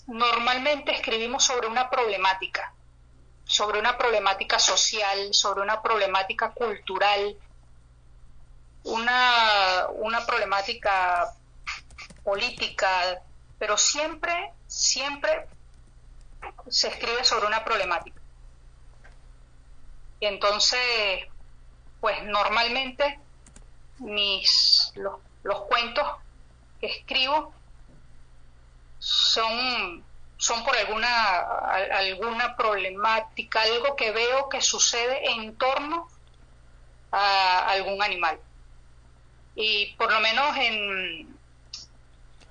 normalmente escribimos sobre una problemática, sobre una problemática social, sobre una problemática cultural, una, una problemática política, pero siempre, siempre se escribe sobre una problemática. Y entonces, pues normalmente mis los, los cuentos que escribo son son por alguna alguna problemática, algo que veo que sucede en torno a algún animal. Y por lo menos en,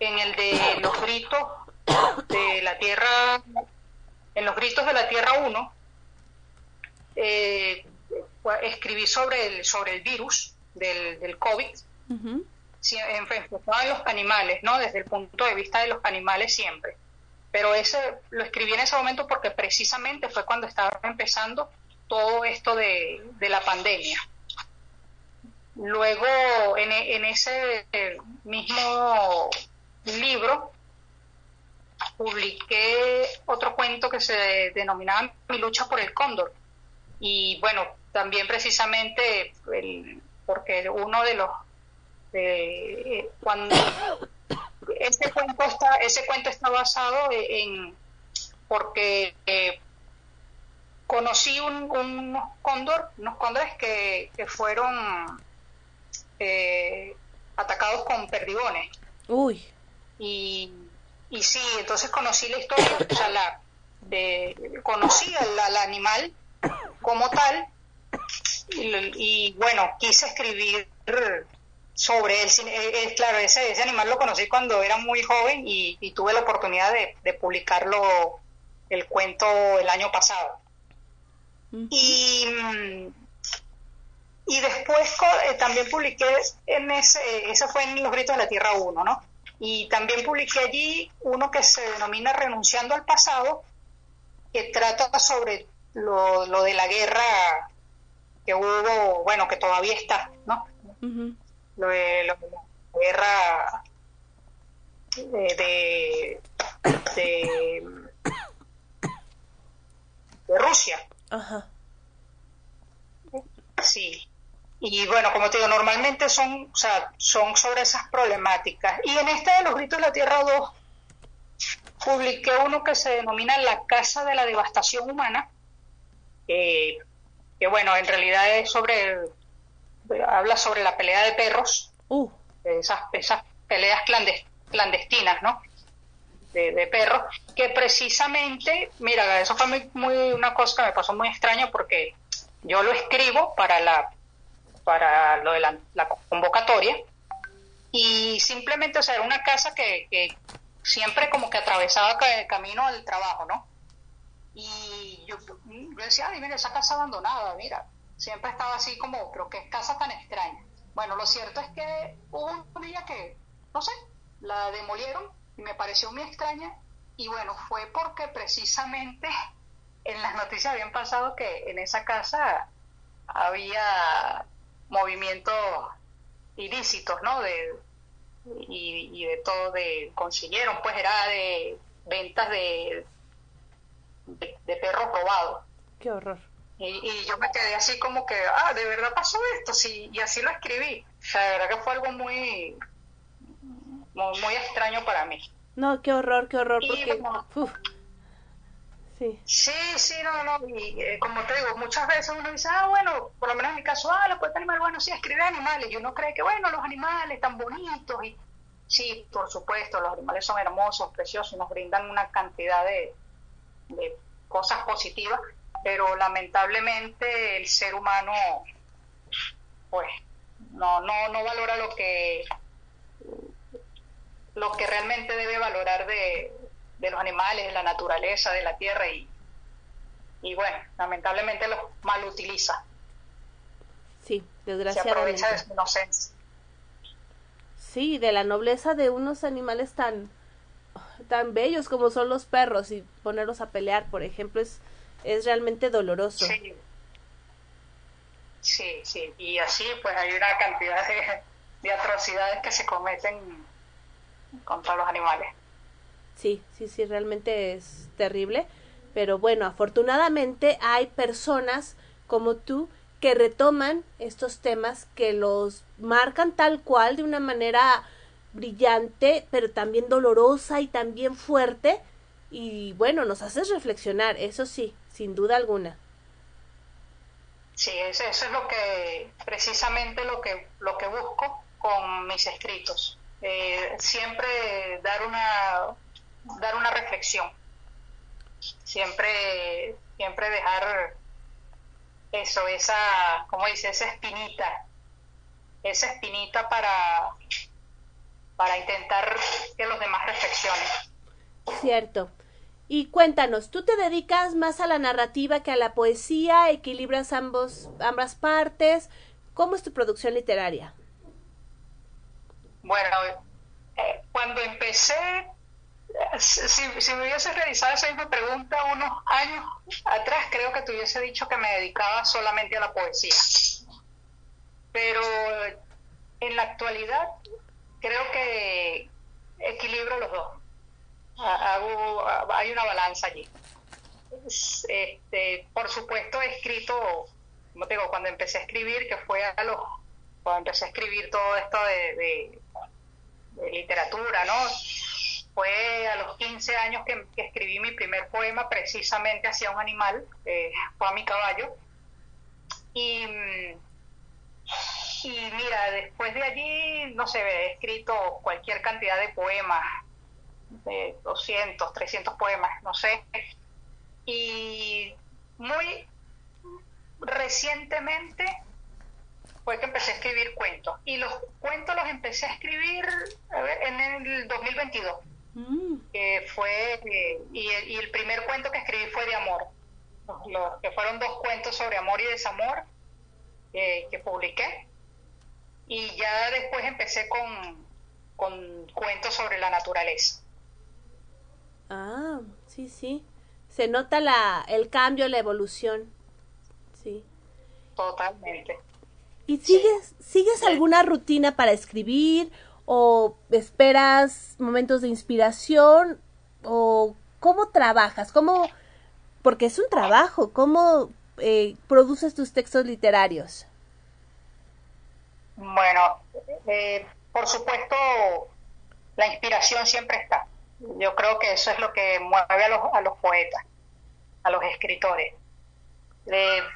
en el de los gritos de la Tierra, en los gritos de la Tierra 1, eh, escribí sobre el, sobre el virus del, del COVID, enfocado en los animales, ¿no? Desde el punto de vista de los animales siempre. Pero ese lo escribí en ese momento porque precisamente fue cuando estaba empezando todo esto de, de la pandemia. Luego, en, en ese mismo libro, publiqué otro cuento que se denominaba Mi lucha por el cóndor. Y bueno, también precisamente el, porque uno de los cuando ese cuento está ese cuento está basado en porque eh, conocí un, unos cóndor unos cóndores que, que fueron eh, atacados con perdigones. Uy. Y, y sí entonces conocí la historia o sea la de conocí al, al animal como tal y, bueno, quise escribir sobre él. Eh, claro, ese, ese animal lo conocí cuando era muy joven y, tuve la oportunidad de, publicarlo, el cuento, el año pasado. Y, y después eh, también publiqué en ese, ese fue en Los Gritos de la Tierra 1, ¿no? Y también publiqué allí uno que se denomina Renunciando al Pasado, que trata sobre lo, lo de la guerra que hubo, bueno, que todavía está, ¿no? lo, de, la guerra de, de, de, Rusia. Ajá. Sí. Y bueno, como te digo, normalmente son, o sea, son sobre esas problemáticas. Y en este de los gritos de la Tierra 2 publiqué uno que se denomina La Casa de la Devastación Humana, eh, que bueno, en realidad es sobre, habla sobre la pelea de perros, uh. esas, esas peleas clandestinas, ¿no? De, perros, que precisamente, mira, eso fue muy, muy, una cosa que me pasó muy extraña porque yo lo escribo para la para lo de la, convocatoria y simplemente, o sea, era una casa que, que siempre como que atravesaba el camino al trabajo, ¿no? Y yo, yo decía, ay, mira, esa casa abandonada, mira, siempre estaba así como, pero qué casa tan extraña. Bueno, lo cierto es que hubo un día que, no sé, la demolieron y me pareció muy extraña y bueno, fue porque precisamente en las noticias habían pasado que en esa casa había movimientos ilícitos, ¿no? De, y, y de todo, de consiguieron, pues era de ventas de de, perros robados. Qué horror. Y, yo me quedé así como que, ah, de verdad pasó esto, sí, y así lo escribí. O sea, de verdad que fue algo muy, muy, extraño para mí. No, qué horror, qué horror, porque... Sí. sí, sí, no, no, y eh, como te digo, muchas veces uno dice, ah, bueno, por lo menos en mi caso, ah, la puede animal, bueno, sí, escribe animales, y uno cree que, bueno, los animales tan bonitos, y sí, por supuesto, los animales son hermosos, preciosos, nos brindan una cantidad de, de cosas positivas, pero lamentablemente el ser humano pues no, no, no valora lo que lo que realmente debe valorar de, de los animales, de la naturaleza, de la tierra y, y bueno, lamentablemente los mal utiliza. Sí, desgraciadamente. Se aprovecha de su inocencia. Sí, de la nobleza de unos animales tan tan bellos como son los perros y ponerlos a pelear, por ejemplo, es, es realmente doloroso. Sí. sí, Y así pues hay una cantidad de, de atrocidades que se cometen contra los animales. Sí, sí, sí, realmente es terrible. Pero bueno, afortunadamente hay personas como tú que retoman estos temas que los marcan tal cual de una manera brillante, pero también dolorosa y también fuerte. Y bueno, nos haces reflexionar, eso sí, sin duda alguna. Sí, eso, es lo que, precisamente lo que, lo que busco con mis escritos. Eh, siempre dar una, dar una reflexión. Siempre, siempre dejar eso, esa, como dice, esa espinita, esa espinita para, para intentar que los demás reflexionen. Cierto. Y cuéntanos, ¿tú te dedicas más a la narrativa que a la poesía? ¿Equilibras ambos, ambas partes? ¿Cómo es tu producción literaria? Bueno, eh, cuando empecé, si, si, me hubiese realizado esa misma pregunta unos años atrás, creo que te hubiese dicho que me dedicaba solamente a la poesía. Pero en la actualidad creo que equilibro los dos hago, hay una balanza allí. Este, por supuesto he escrito, como te digo, cuando empecé a escribir, que fue a los, cuando empecé a escribir todo esto de, literatura, ¿no? Fue a los 15 años que, escribí mi primer poema precisamente hacia un animal, fue a mi caballo. Y, y mira, después de allí, no sé, he escrito cualquier cantidad de poemas, de 200, 300 poemas, no sé. Y muy recientemente fue que empecé a escribir cuentos. Y los cuentos los empecé a escribir en el 2022. Mm. Que fue, y, el primer cuento que escribí fue de amor. Los, que fueron dos cuentos sobre amor y desamor que publiqué. Y ya después empecé con, con cuentos sobre la naturaleza. Ah, sí, sí. Se nota la, el cambio, la evolución. Sí. Totalmente. ¿Y sigues, sigues alguna rutina para escribir o esperas momentos de inspiración o cómo trabajas? ¿Cómo, porque es un trabajo, cómo eh, produces tus textos literarios? Bueno, eh, por supuesto, la inspiración siempre está. Yo creo que eso es lo que mueve a los, a los poetas, a los escritores.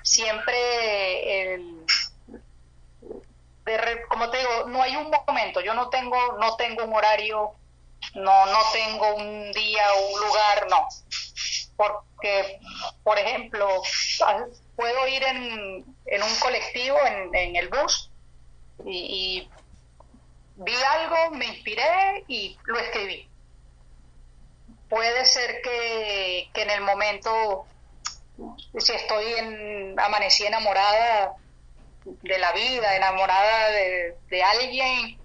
siempre, el, como te digo, no hay un momento, yo no tengo, no tengo un horario, no, no tengo un día un lugar, no. Porque, por ejemplo, puedo ir en, en un colectivo, en, en el bus, y vi algo, me inspiré y lo escribí puede ser que, en el momento, si estoy en, amanecí enamorada de la vida, enamorada de, alguien,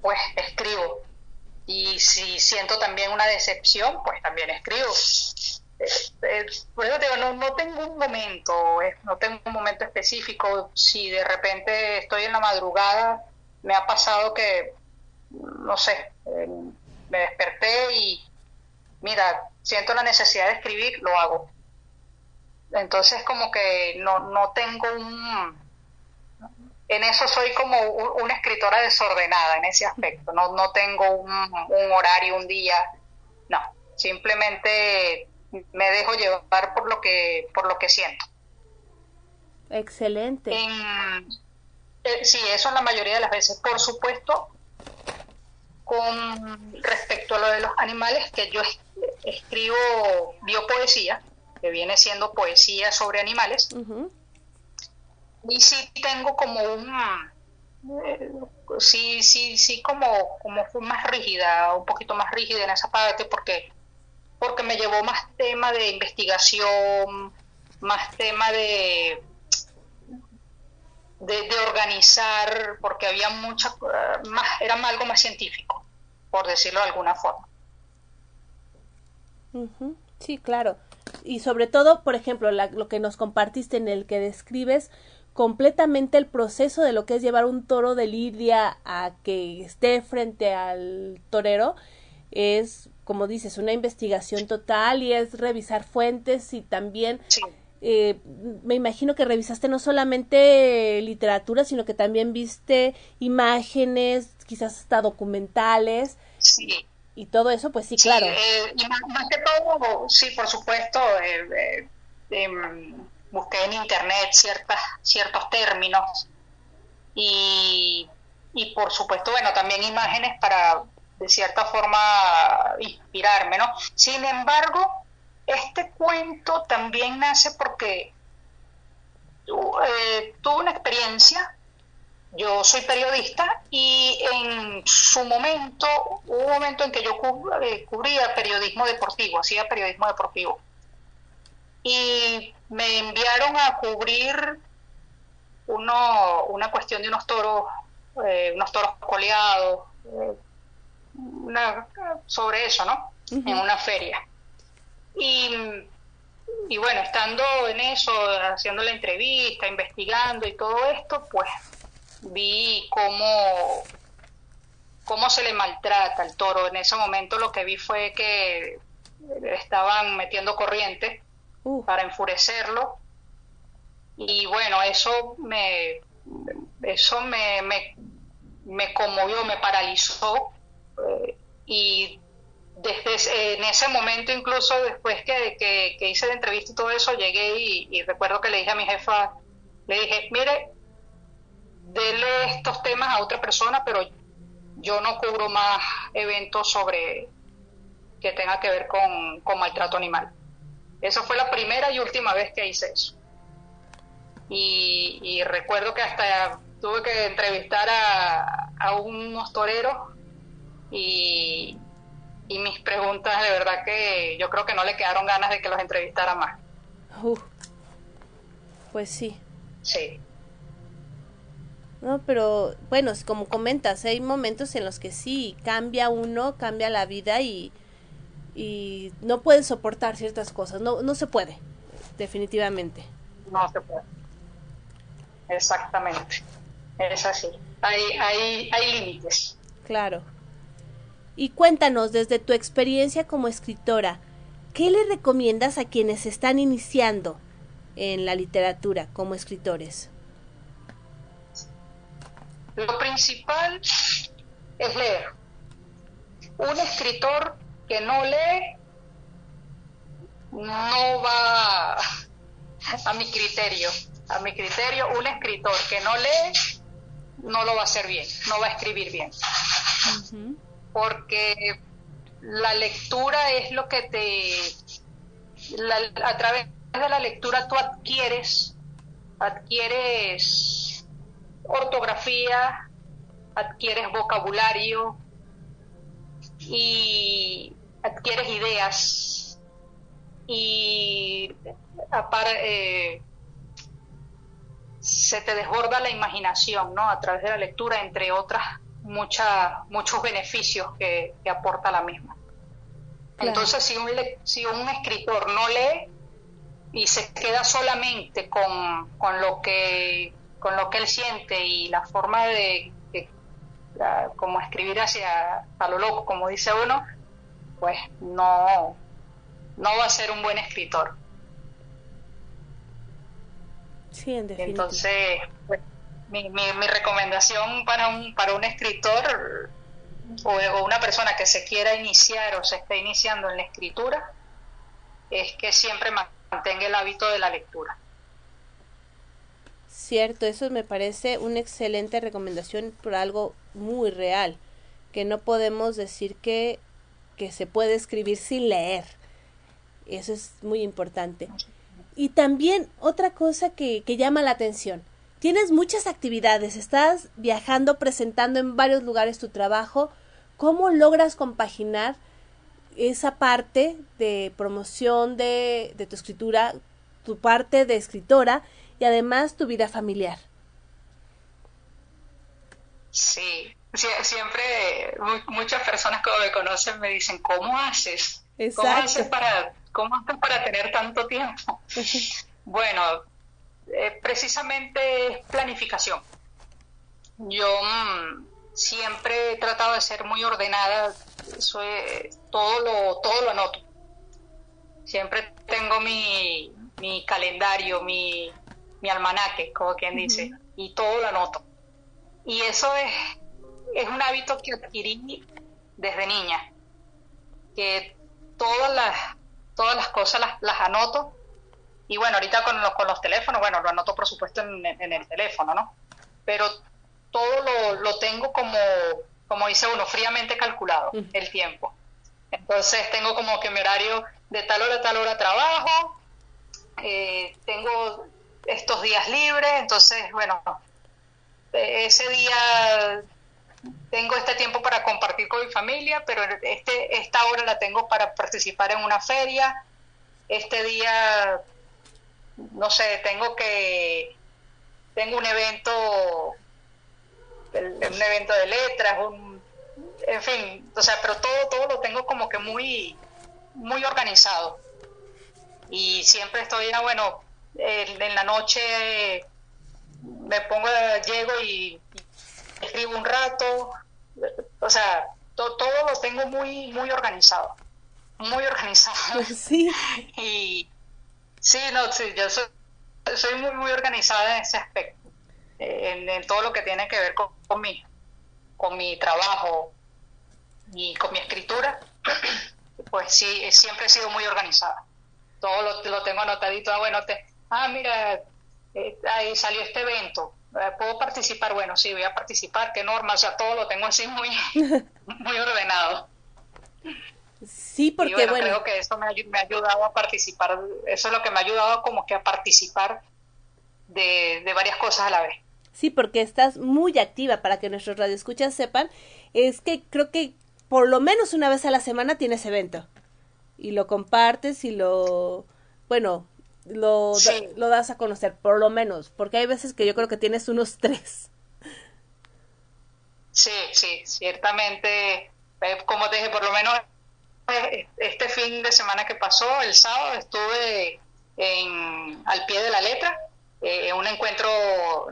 pues escribo. Y si siento también una decepción, pues también escribo. Por eso digo, no, no tengo un momento, no tengo un momento específico. Si de repente estoy en la madrugada, me ha pasado que, no sé, eh, me desperté y mira, siento la necesidad de escribir, lo hago. Entonces como que no, no tengo un... En eso soy como una escritora desordenada en ese aspecto, no, no tengo un, horario, un día, no, simplemente me dejo llevar por lo que, por lo que siento. Excelente. Eh, sí, eso en la mayoría de las veces. Por supuesto, con respecto a lo de los animales, que yo escribo biopoesía, que viene siendo poesía sobre animales, y sí tengo como un, eh, sí, sí, sí, como, como fue más rígida, un poquito más rígida en esa parte, porque, porque me llevó más tema de investigación, más tema de de, organizar, porque había mucha, más, era algo más científico, por decirlo de alguna forma. Sí, claro. Y sobre todo, por ejemplo, lo que nos compartiste en el que describes completamente el proceso de lo que es llevar un toro de lidia a que esté frente al torero es, como dices, una investigación total y es revisar fuentes y también eh, me imagino que revisaste no solamente literatura, sino que también viste imágenes, quizás hasta documentales. Sí. Y todo eso, pues sí, claro. Eh, y más, que todo, sí, por supuesto, eh, em, busqué en internet ciertas, ciertos términos y, y por supuesto, bueno, también imágenes para de cierta forma inspirarme, ¿no? Sin embargo, este cuento también nace porque eh, tuve una experiencia, yo soy periodista y en su momento, hubo un momento en que yo eh, cubría periodismo deportivo, hacía periodismo deportivo. Y me enviaron a cubrir uno, una cuestión de unos toros, eh, unos toros coleados, una, sobre eso, ¿no? En una feria. Y, bueno, estando en eso, haciendo la entrevista, investigando y todo esto, pues vi cómo, cómo se le maltrata al toro. En ese momento lo que vi fue que estaban metiendo corriente uh. para enfurecerlo. Y bueno, eso me, eso me, me, me conmovió, me paralizó. Eh, y desde en ese momento, incluso después que, que, hice la entrevista y todo eso, llegué y, recuerdo que le dije a mi jefa, le dije, mire, dele estos temas a otra persona, pero yo no cubro más eventos sobre que tenga que ver con, con maltrato animal. Esa fue la primera y última vez que hice eso. Y, y recuerdo que hasta tuve que entrevistar a, a unos toreros y, y mis preguntas de verdad que yo creo que no le quedaron ganas de que los entrevistara más. pues sí. Sí. No, pero bueno, como comentas, hay momentos en los que sí, cambia uno, cambia la vida y, y no puede soportar ciertas cosas, no, no se puede, definitivamente. No se puede. Exactamente, es así. Hay, hay, hay límites. Claro. Y cuéntanos desde tu experiencia como escritora, ¿qué le recomiendas a quienes están iniciando en la literatura como escritores? Lo principal es leer. Un escritor que no lee no va a mi criterio. A mi criterio, un escritor que no lee no lo va a hacer bien, no va a escribir bien porque la lectura es lo que te, a través de la lectura tú adquieres, adquieres ortografía, adquieres vocabulario y adquieres ideas y eh, se te desborda la imaginación, ¿no? A través de la lectura, entre otras mucha, muchos beneficios que, aporta la misma. Entonces, si un, si un escritor no lee y se queda solamente con, con, lo que, con lo que él siente y la forma de, como escribir hacia a lo loco, como dice uno, pues no, no va a ser un buen escritor. Sí, en Entonces, pues, mi, mi, recomendación para un, para un escritor o, una persona que se quiera iniciar o se esté iniciando en la escritura es que siempre mantenga el hábito de la lectura. Cierto, eso me parece una excelente recomendación por algo muy real, que no podemos decir que, que se puede escribir sin leer. Eso es muy importante. Y también otra cosa que, que llama la atención, Tienes muchas actividades, estás viajando, presentando en varios lugares tu trabajo. ¿Cómo logras compaginar esa parte de promoción de, tu escritura, tu parte de escritora y además tu vida familiar? Sí, siempre muchas personas que me conocen me dicen, ¿cómo haces? ¿Cómo haces para, cómo haces para tener tanto tiempo? bueno, eh, precisamente es planificación. Yo mm, siempre he tratado de ser muy ordenada, todo lo, todo lo anoto. Siempre tengo mi, mi calendario, mi, mi almanaque, como quien dice, y todo lo anoto. Y eso es, es un hábito que adquirí desde niña, que todas las, todas las cosas las, las anoto. Y bueno, ahorita con los, con los teléfonos, bueno, lo anoto por supuesto en, en el teléfono, ¿no? Pero todo lo, lo tengo como, como dice uno, fríamente calculado, el tiempo. Entonces tengo como que mi horario de tal hora a tal hora trabajo, eh, tengo estos días libres, entonces, bueno, ese día tengo este tiempo para compartir con mi familia, pero este, esta hora la tengo para participar en una feria, este día, no sé, tengo que, tengo un evento, un evento de letras, un, en fin, o sea, pero todo, todo lo tengo como que muy, muy organizado. Y siempre estoy, ah, bueno, en la noche me pongo, llego y, escribo un rato, o sea, todo lo tengo muy, muy organizado, muy organizado. Sí. y sí, no, sí, yo soy, muy, muy organizada en ese aspecto, en, todo lo que tiene que ver con, con, mi, con mi trabajo y con mi escritura, pues sí, siempre he sido muy organizada. Todo lo, lo tengo anotadito, ah, bueno, te, ah, mira, eh, ahí salió este evento, eh, ¿puedo participar? Bueno, sí, voy a participar, qué norma, o sea, todo lo tengo así muy, muy ordenado. Sí, porque bueno, creo que eso me ha, me ha, ayudado a participar, eso es lo que me ha ayudado como que a participar de, de varias cosas a la vez. Sí, porque estás muy activa para que nuestros radioescuchas sepan, es que creo que por lo menos una vez a la semana tienes evento y lo compartes y lo, bueno, lo, lo das a conocer, por lo menos, porque hay veces que yo creo que tienes unos tres. Sí, sí, ciertamente, eh, como te dije, por lo menos este fin de semana que pasó, el sábado, estuve en, al pie de la letra, eh, en un encuentro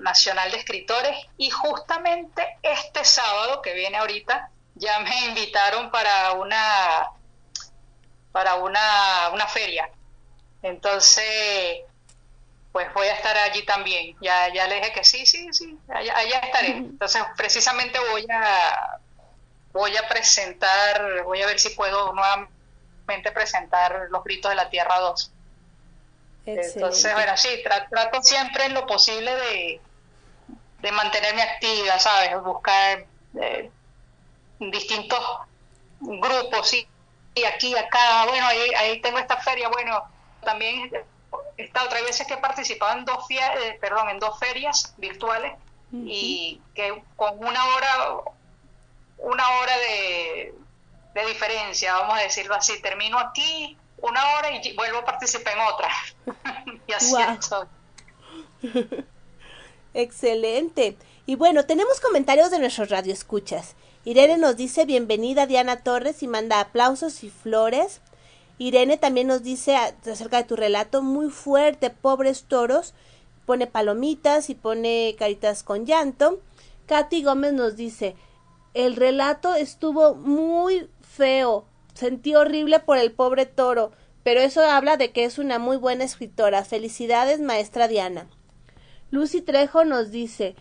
nacional de escritores, y justamente este sábado que viene ahorita, ya me invitaron para una para una, una feria entonces, pues voy a estar allí también. Ya, ya le dije que sí, sí, sí, allá, estaré. Entonces, precisamente voy a, voy a presentar, voy a ver si puedo nuevamente presentar los gritos de la Tierra 2. Entonces, bueno, sí, trato siempre en lo posible de, de mantenerme activa, ¿sabes? Buscar eh, distintos grupos, sí, y aquí, acá, bueno, ahí, ahí tengo esta feria, bueno, también he estado otras veces que he participado en dos, eh, perdón, en dos ferias virtuales y que con una hora, una hora de, de diferencia, vamos a decirlo así, termino aquí una hora y vuelvo a participar en otra. y así Excelente. Y bueno, tenemos comentarios de nuestros radioescuchas. Irene nos dice bienvenida Diana Torres y manda aplausos y flores. Irene también nos dice acerca de tu relato muy fuerte, pobres toros, pone palomitas y pone caritas con llanto. Katy Gómez nos dice, el relato estuvo muy feo, sentí horrible por el pobre toro, pero eso habla de que es una muy buena escritora. Felicidades, maestra Diana. Lucy Trejo nos dice,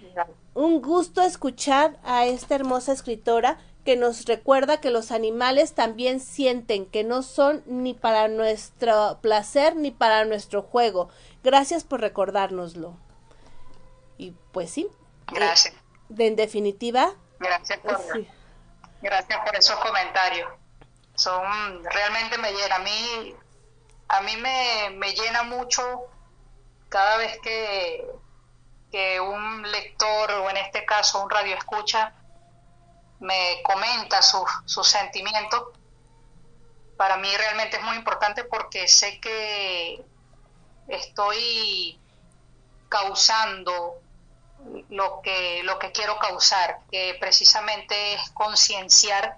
un gusto escuchar a esta hermosa escritora que nos recuerda que los animales también sienten, que no son ni para nuestro placer ni para nuestro juego. Gracias por recordárnoslo. Y pues sí. Gracias. En definitiva. Gracias por, gracias por esos comentarios. Son, realmente me llena. A mí, a mí me, me llena mucho cada vez que, que un lector, o en este caso un radio escucha, me comenta sus sentimientos, para mí realmente es muy importante porque sé que estoy causando lo que, lo que quiero causar, que precisamente es concienciar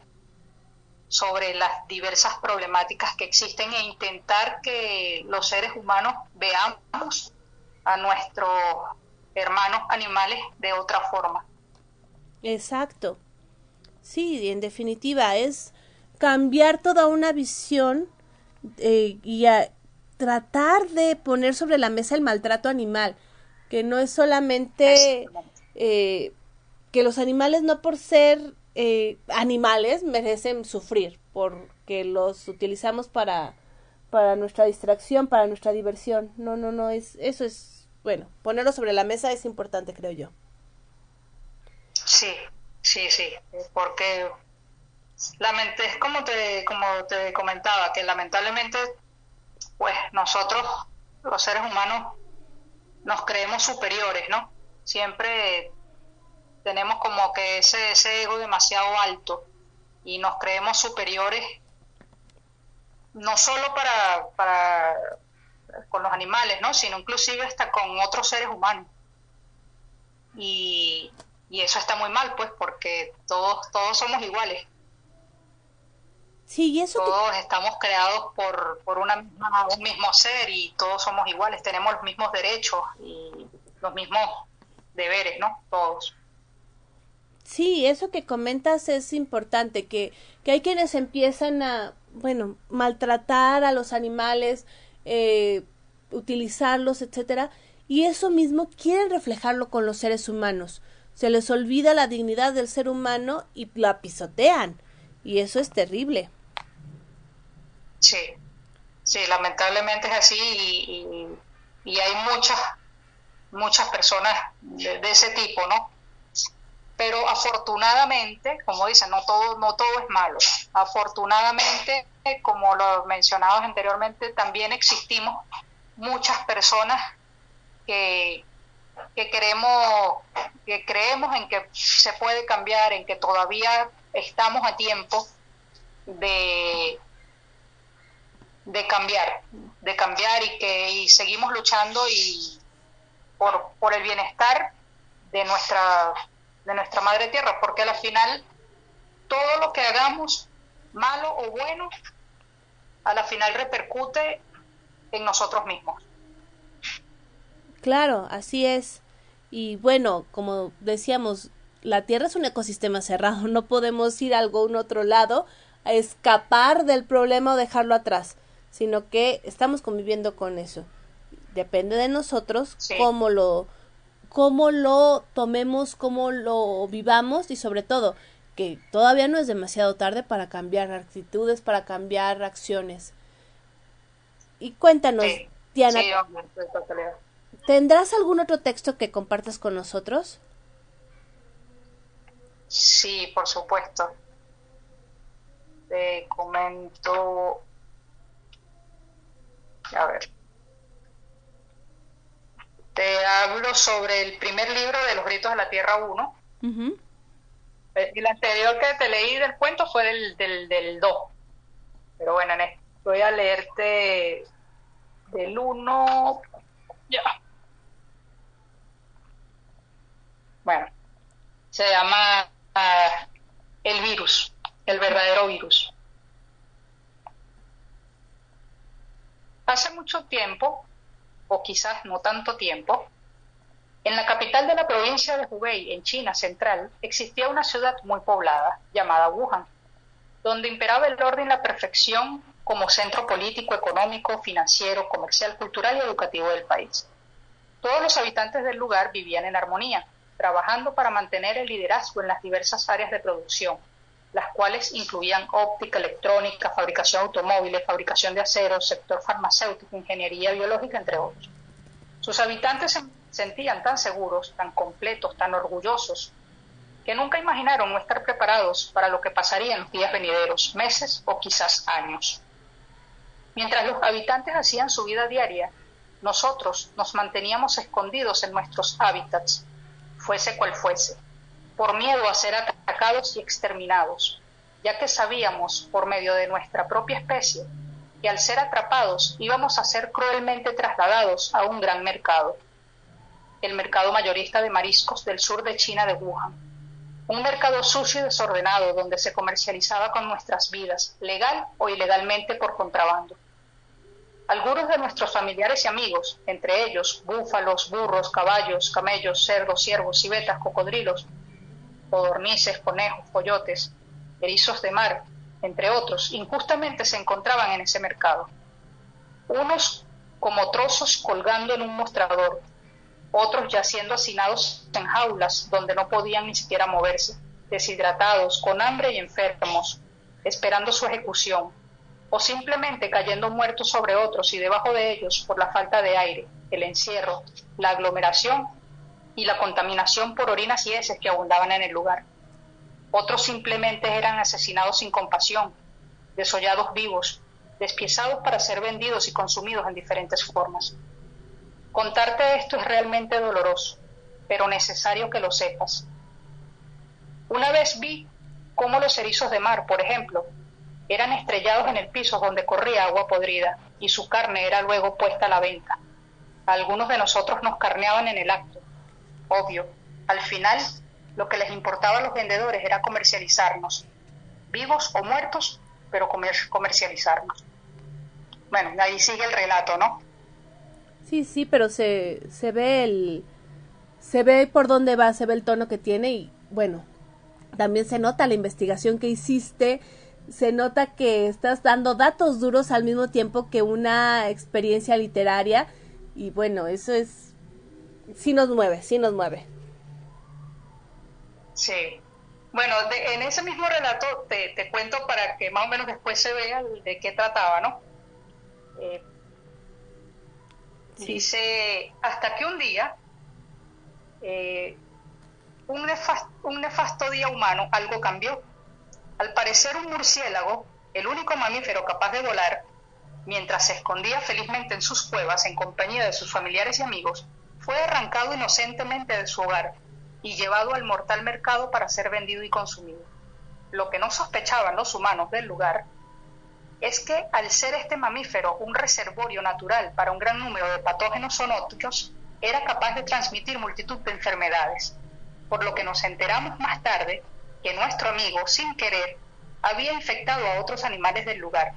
sobre las diversas problemáticas que existen e intentar que los seres humanos veamos a nuestros hermanos animales de otra forma. Exacto. Sí, en definitiva es cambiar toda una visión eh, y tratar de poner sobre la mesa el maltrato animal, que no es solamente eh, que los animales no por ser eh, animales merecen sufrir, porque los utilizamos para, para nuestra distracción, para nuestra diversión. No, no, no, es, eso es, bueno, ponerlo sobre la mesa es importante, creo yo. Sí, sí, sí, porque es como te, como te comentaba, que lamentablemente, pues nosotros, los seres humanos, nos creemos superiores, ¿no? Siempre tenemos como que ese, ese ego demasiado alto y nos creemos superiores no solo para, para con los animales, ¿no? sino inclusive hasta con otros seres humanos. Y, y eso está muy mal, pues, porque todos, todos somos iguales. Sí, y eso todos estamos creados por, por una un mismo ser y todos somos iguales, tenemos los mismos derechos y los mismos deberes, ¿no? Todos. Sí, eso que comentas es importante, que, que hay quienes empiezan a, bueno, maltratar a los animales, eh, utilizarlos, etcétera, y eso mismo quieren reflejarlo con los seres humanos. Se les olvida la dignidad del ser humano y la pisotean, y eso es terrible. Sí, sí, lamentablemente es así y, y, hay muchas, muchas personas de, ese tipo, ¿no? Pero afortunadamente, como dicen, no todo, no todo es malo. Afortunadamente, como lo mencionabas anteriormente, también existimos muchas personas que, que queremos, que creemos en que se puede cambiar, en que todavía estamos a tiempo de, de cambiar, de cambiar y que y seguimos luchando y por, por el bienestar de nuestra, de nuestra madre tierra, porque al final todo lo que hagamos, malo o bueno, a la final repercute en nosotros mismos. Claro, así es. Y bueno, como decíamos, la Tierra es un ecosistema cerrado, no podemos ir a algún otro lado a escapar del problema o dejarlo atrás sino que estamos conviviendo con eso. Depende de nosotros cómo lo cómo lo tomemos, cómo lo vivamos y sobre todo que todavía no es demasiado tarde para cambiar actitudes, para cambiar acciones. Y cuéntanos, Diana, ¿tendrás algún otro texto que compartas con nosotros? Sí, por supuesto. Te comento a ver. Te hablo sobre el primer libro de los gritos de la Tierra 1. Eh, el anterior que te leí del cuento fue del, del, del 2. Pero bueno, en voy a leerte del 1. Ya. Bueno, se llama ah, El virus, el verdadero virus. Hace mucho tiempo, o quizás no tanto tiempo, en la capital de la provincia de Hubei, en China central, existía una ciudad muy poblada llamada Wuhan, donde imperaba el orden y la perfección como centro político, económico, financiero, comercial, cultural y educativo del país. Todos los habitantes del lugar vivían en armonía, trabajando para mantener el liderazgo en las diversas áreas de producción, las cuales incluían óptica, electrónica, fabricación de automóviles, fabricación de acero, sector farmacéutico, ingeniería biológica, entre otros. Sus habitantes se sentían tan seguros, tan completos, tan orgullosos, que nunca imaginaron no estar preparados para lo que pasaría en los días venideros, meses o quizás años. Mientras los habitantes hacían su vida diaria, nosotros nos manteníamos escondidos en nuestros hábitats, fuese cual fuese, por miedo a ser atacados y exterminados, ya que sabíamos, por medio de nuestra propia especie, que al ser atrapados íbamos a ser cruelmente trasladados a un gran mercado, el mercado mayorista de mariscos del sur de China de Wuhan, un mercado sucio y desordenado donde se comercializaba con nuestras vidas, legal o ilegalmente por contrabando. Algunos de nuestros familiares y amigos, entre ellos búfalos, burros, caballos, camellos, cerdos, ciervos, civetas, cocodrilos, codornices, conejos, coyotes, erizos de mar, entre otros, injustamente se encontraban en ese mercado. Unos como trozos colgando en un mostrador, otros ya siendo hacinados en jaulas donde no podían ni siquiera moverse, deshidratados, con hambre y enfermos, esperando su ejecución, o simplemente cayendo muertos sobre otros y debajo de ellos por la falta de aire, el encierro, la aglomeración y la contaminación por orinas y heces que abundaban en el lugar. Otros simplemente eran asesinados sin compasión, desollados vivos, despiezados para ser vendidos y consumidos en diferentes formas. Contarte esto es realmente doloroso, pero necesario que lo sepas. Una vez vi cómo los erizos de mar, por ejemplo, eran estrellados en el piso donde corría agua podrida y su carne era luego puesta a la venta. Algunos de nosotros nos carneaban en el acto. Obvio, al final lo que les importaba a los vendedores era comercializarnos, vivos o muertos, pero comercializarnos. Bueno, ahí sigue el relato, ¿no? Sí, sí, pero se, se ve el... Se ve por dónde va, se ve el tono que tiene y bueno, también se nota la investigación que hiciste, se nota que estás dando datos duros al mismo tiempo que una experiencia literaria y bueno, eso es... sí nos mueve, sí nos mueve. Sí. Bueno, en ese mismo relato te, te, cuento para que más o menos después se vea de qué trataba, ¿no? Eh, Dice, hasta que un día, eh, un, un nefasto día humano, algo cambió. Al parecer un murciélago, el único mamífero capaz de volar, mientras se escondía felizmente en sus cuevas en compañía de sus familiares y amigos, fue arrancado inocentemente de su hogar y llevado al mortal mercado para ser vendido y consumido. Lo que no sospechaban los humanos del lugar es que al ser este mamífero un reservorio natural para un gran número de patógenos zoonóticos, era capaz de transmitir multitud de enfermedades, por lo que nos enteramos más tarde que nuestro amigo, sin querer, había infectado a otros animales del lugar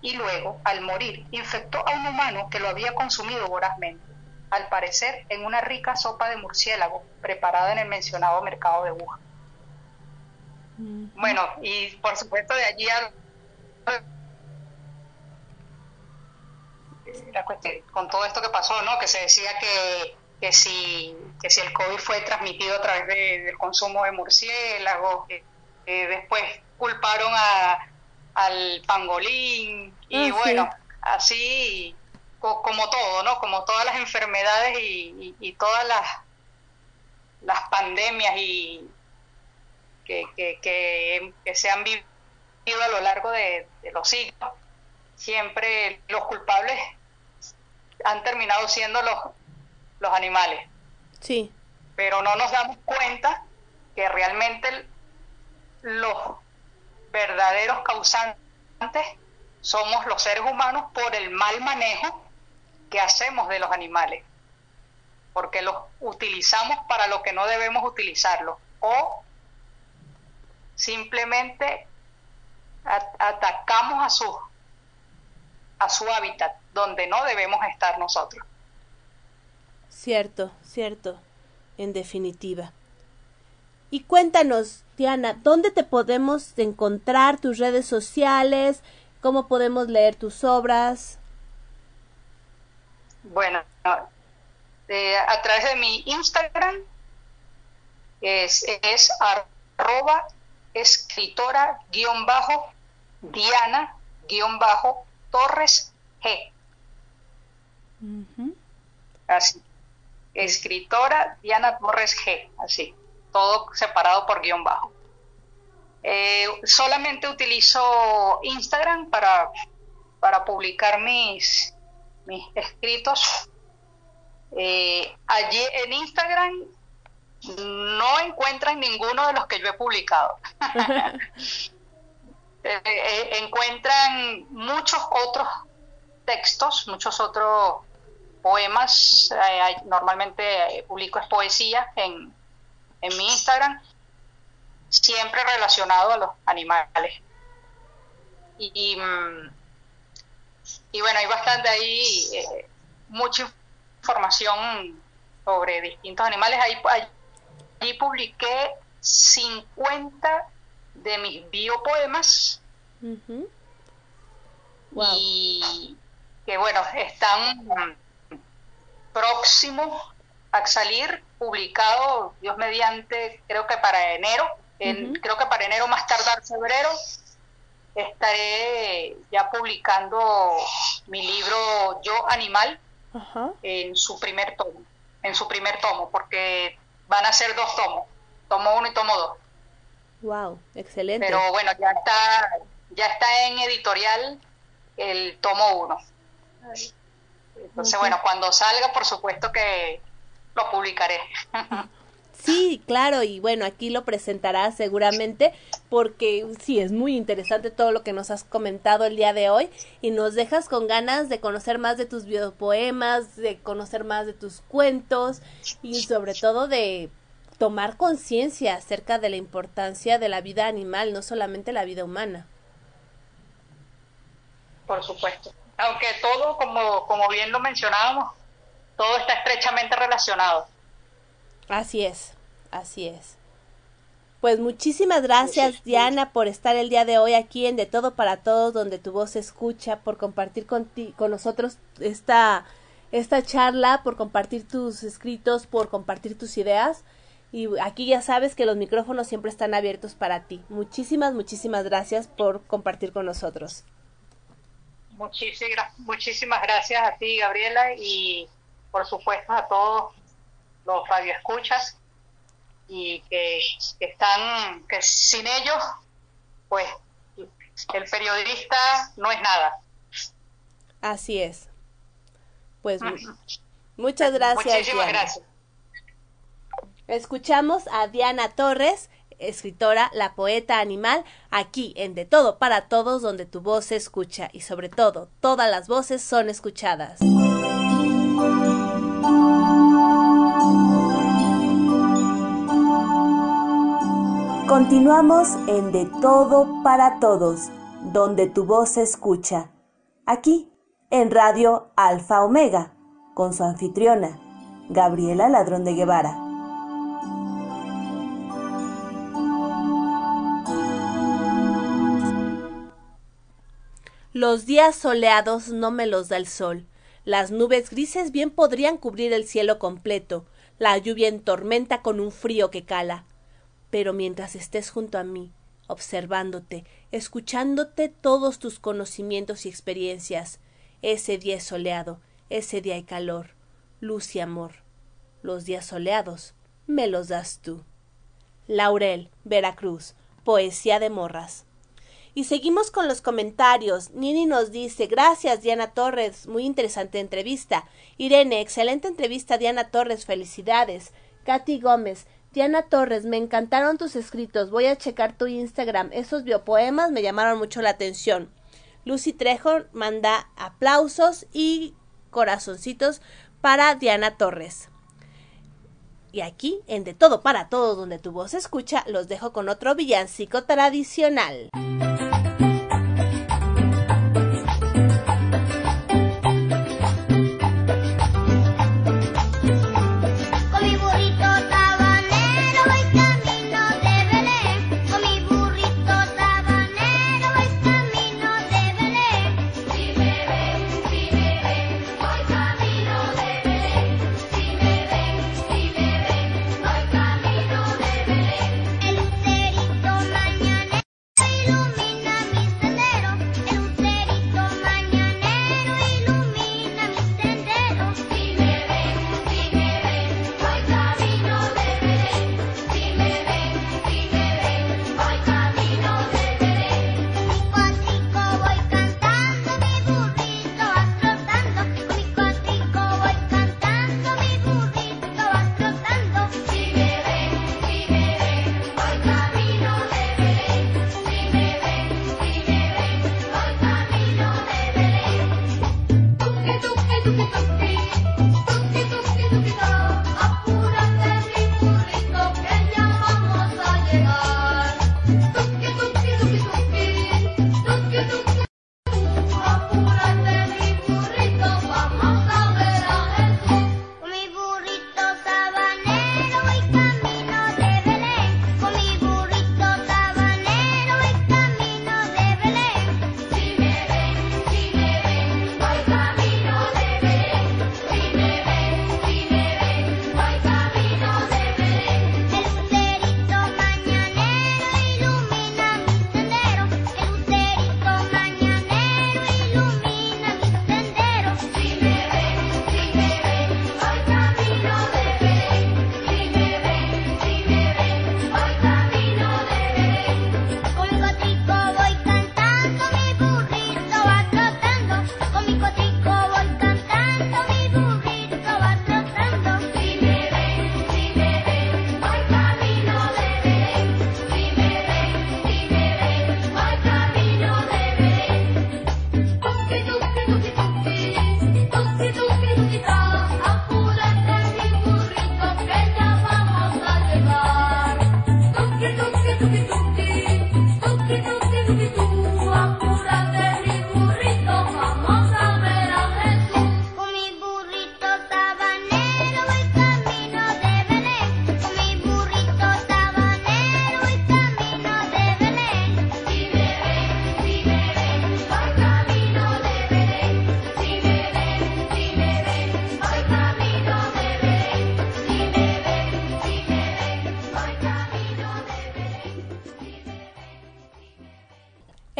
y luego, al morir, infectó a un humano que lo había consumido vorazmente, al parecer en una rica sopa de murciélago preparada en el mencionado mercado de Wuhan. Bueno, y por supuesto de allí al con todo esto que pasó, ¿no? Que se decía que, que, si, que si el COVID fue transmitido a través del consumo de murciélagos, que, después culparon a, al pangolín, y ah, bueno, así como todo, ¿no? Como todas las enfermedades y, todas las, las pandemias y que, que, que, se han vivido a lo largo de los siglos, siempre los culpables han terminado siendo los, los animales. Sí. Pero no nos damos cuenta que realmente los verdaderos causantes somos los seres humanos por el mal manejo que hacemos de los animales, porque los utilizamos para lo que no debemos utilizarlos o simplemente atacamos a sus a su hábitat, donde no debemos estar nosotros. Cierto, cierto, en definitiva. Y cuéntanos, Diana, ¿dónde te podemos encontrar tus redes sociales? ¿Cómo podemos leer tus obras? Bueno, eh, a través de mi Instagram es, es arroba escritora guion bajo Diana guion bajo Torres G. Así. Escritora Diana Torres G. Así. Todo separado por guion bajo. Eh, solamente utilizo Instagram para, para publicar mis, mis escritos. Eh, allí en Instagram no encuentran ninguno de los que yo he publicado. Eh, eh, encuentran muchos otros textos, muchos otros poemas. Eh, normalmente publico es poesía en, en mi Instagram, siempre relacionado a los animales. Y, y, bueno, hay bastante ahí, mucha información sobre distintos animales. Ahí, ahí publiqué 50 de mis biopoemas. y, que bueno, están próximos a salir, publicado, Dios mediante, creo que para enero, en, creo que para enero más tardar febrero, estaré ya publicando mi libro Yo Animal en su primer tomo, en su primer tomo, porque van a ser dos tomos, tomo uno y tomo dos. Wow, excelente. Pero bueno, ya está, ya está en editorial el tomo uno. Entonces, bueno, cuando salga, por supuesto que lo publicaré. Sí, claro, y bueno, aquí lo presentarás seguramente porque sí, es muy interesante todo lo que nos has comentado el día de hoy y nos dejas con ganas de conocer más de tus biopoemas, de conocer más de tus cuentos y sobre todo de tomar conciencia acerca de la importancia de la vida animal, no solamente la vida humana. Por supuesto. Aunque todo, como, como bien lo mencionábamos, todo está estrechamente relacionado. Así es, así es. Pues muchísimas gracias Diana por estar el día de hoy aquí en De Todo para Todos, donde tu voz se escucha, por compartir con, con nosotros esta, esta charla, por compartir tus escritos, por compartir tus ideas. Y aquí ya sabes que los micrófonos siempre están abiertos para ti. Muchísimas, muchísimas gracias por compartir con nosotros. Muchísimas, muchísimas gracias a ti, Gabriela, y por supuesto a todos los radioescuchas y que, están, que sin ellos, pues el periodista no es nada. Así es. Pues muchas gracias. Muchísimas gracias. Escuchamos a Diana Torres, escritora, la poeta animal, aquí en De Todo para Todos, donde tu voz se escucha y sobre todo, todas las voces son escuchadas. Continuamos en De Todo para Todos, donde tu voz se escucha. Aquí, en Radio Alfa Omega, con su anfitriona, Gabriela Ladrón de Guevara. Los días soleados no me los da el sol. Las nubes grises bien podrían cubrir el cielo completo. La lluvia en tormenta con un frío que cala pero mientras estés junto a mí, observándote, escuchándote todos tus conocimientos y experiencias, ese día es soleado, ese día hay calor, luz y amor. Los días soleados me los das tú. Laurel, Veracruz, Poesía de Morras. Y seguimos con los comentarios. Nini nos dice, gracias Diana Torres, muy interesante entrevista. Irene, excelente entrevista Diana Torres, felicidades. Katy Gómez, Diana Torres, me encantaron tus escritos. Voy a checar tu Instagram. Esos biopoemas me llamaron mucho la atención. Lucy Trejo manda aplausos y corazoncitos para Diana Torres. Y aquí, en De Todo para Todos, donde tu voz escucha, los dejo con otro villancico tradicional.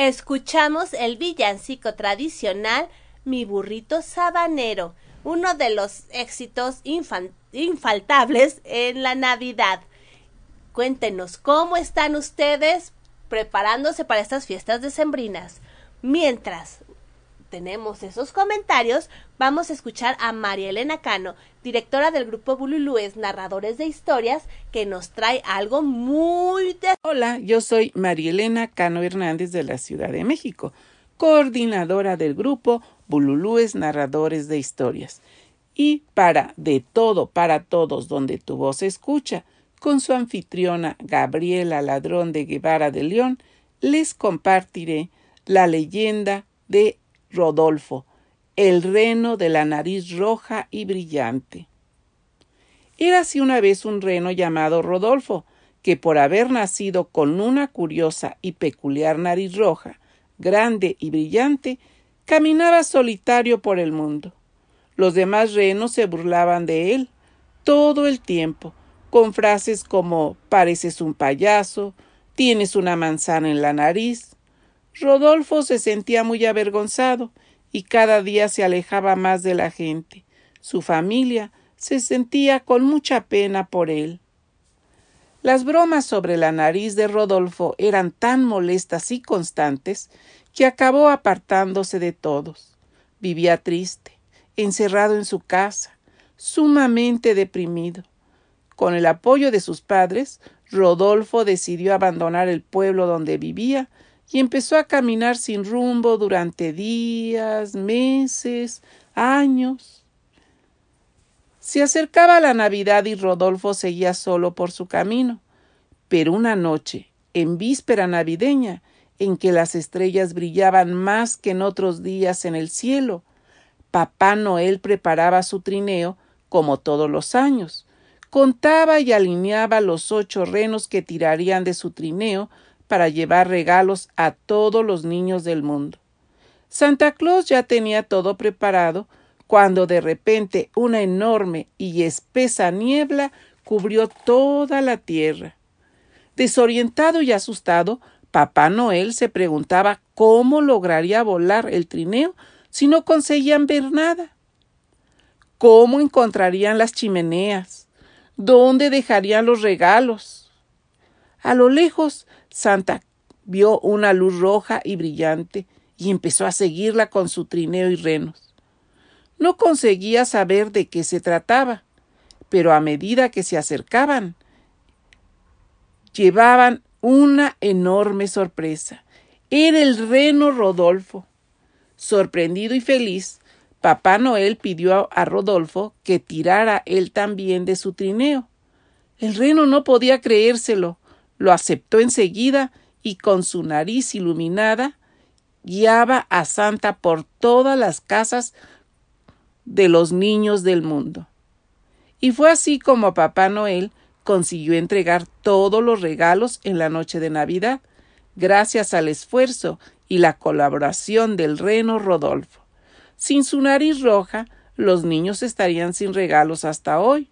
Escuchamos el villancico tradicional Mi burrito sabanero, uno de los éxitos infaltables en la Navidad. Cuéntenos cómo están ustedes preparándose para estas fiestas decembrinas. Mientras tenemos esos comentarios, vamos a escuchar a María Elena Cano, directora del grupo Bululúes Narradores de Historias, que nos trae algo muy... Hola, yo soy María Elena Cano Hernández de la Ciudad de México, coordinadora del grupo Bululúes Narradores de Historias. Y para De Todo para Todos, donde tu voz se escucha, con su anfitriona Gabriela Ladrón de Guevara de León, les compartiré la leyenda de Rodolfo, el reno de la nariz roja y brillante. Era así una vez un reno llamado Rodolfo, que por haber nacido con una curiosa y peculiar nariz roja, grande y brillante, caminaba solitario por el mundo. Los demás renos se burlaban de él todo el tiempo, con frases como pareces un payaso, tienes una manzana en la nariz, Rodolfo se sentía muy avergonzado y cada día se alejaba más de la gente. Su familia se sentía con mucha pena por él. Las bromas sobre la nariz de Rodolfo eran tan molestas y constantes que acabó apartándose de todos. Vivía triste, encerrado en su casa, sumamente deprimido. Con el apoyo de sus padres, Rodolfo decidió abandonar el pueblo donde vivía y empezó a caminar sin rumbo durante días, meses, años. Se acercaba la Navidad y Rodolfo seguía solo por su camino. Pero una noche, en víspera navideña, en que las estrellas brillaban más que en otros días en el cielo, Papá Noel preparaba su trineo como todos los años. Contaba y alineaba los ocho renos que tirarían de su trineo para llevar regalos a todos los niños del mundo. Santa Claus ya tenía todo preparado cuando de repente una enorme y espesa niebla cubrió toda la tierra. Desorientado y asustado, Papá Noel se preguntaba cómo lograría volar el trineo si no conseguían ver nada. ¿Cómo encontrarían las chimeneas? ¿Dónde dejarían los regalos? A lo lejos Santa vio una luz roja y brillante y empezó a seguirla con su trineo y renos. No conseguía saber de qué se trataba, pero a medida que se acercaban, llevaban una enorme sorpresa. Era el reno Rodolfo. Sorprendido y feliz, Papá Noel pidió a Rodolfo que tirara él también de su trineo. El reno no podía creérselo lo aceptó enseguida y con su nariz iluminada guiaba a Santa por todas las casas de los niños del mundo. Y fue así como Papá Noel consiguió entregar todos los regalos en la noche de Navidad, gracias al esfuerzo y la colaboración del reno Rodolfo. Sin su nariz roja, los niños estarían sin regalos hasta hoy.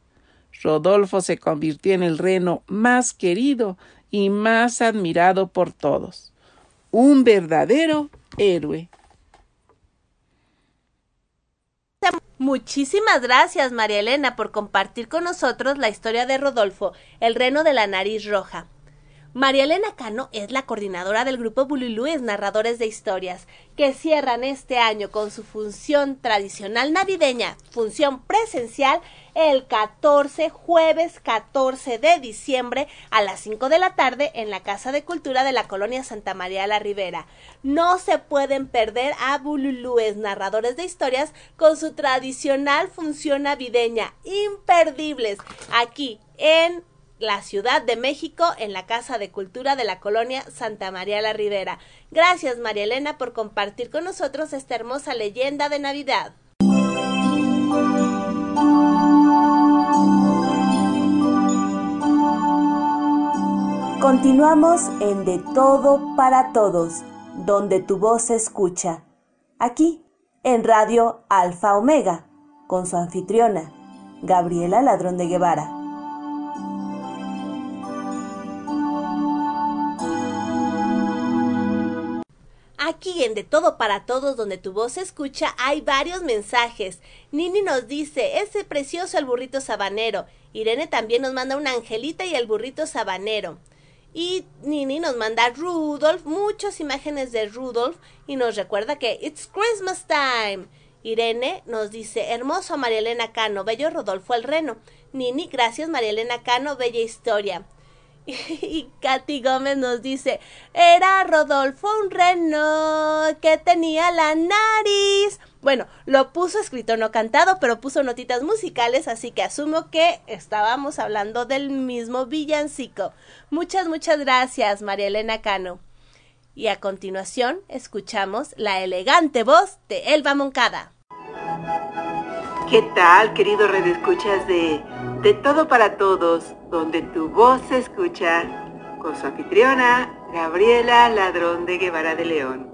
Rodolfo se convirtió en el reno más querido y más admirado por todos. Un verdadero héroe. Muchísimas gracias, María Elena, por compartir con nosotros la historia de Rodolfo, el reno de la nariz roja. María Elena Cano es la coordinadora del grupo Bululúes Narradores de Historias, que cierran este año con su función tradicional navideña, función presencial, el 14, jueves 14 de diciembre a las 5 de la tarde en la Casa de Cultura de la Colonia Santa María la Ribera. No se pueden perder a Bululúes Narradores de Historias con su tradicional función navideña, imperdibles, aquí en la Ciudad de México en la Casa de Cultura de la Colonia Santa María la Ribera. Gracias María Elena por compartir con nosotros esta hermosa leyenda de Navidad. Continuamos en De Todo para Todos, donde tu voz se escucha. Aquí, en Radio Alfa Omega, con su anfitriona, Gabriela Ladrón de Guevara. Aquí en De Todo para Todos, donde tu voz se escucha, hay varios mensajes. Nini nos dice, ese precioso el burrito sabanero. Irene también nos manda una angelita y el burrito sabanero. Y Nini nos manda Rudolph, muchas imágenes de Rudolph y nos recuerda que it's Christmas time. Irene nos dice, hermoso María Elena Cano, bello Rodolfo el Reno. Nini, gracias María Elena Cano, bella historia. Y Katy Gómez nos dice, era Rodolfo un reno que tenía la nariz. Bueno, lo puso escrito, no cantado, pero puso notitas musicales, así que asumo que estábamos hablando del mismo villancico. Muchas, muchas gracias, María Elena Cano. Y a continuación escuchamos la elegante voz de Elba Moncada. ¿Qué tal, querido redescuchas de De Todo para Todos? donde tu voz se escucha, con su anfitriona, Gabriela Ladrón de Guevara de León.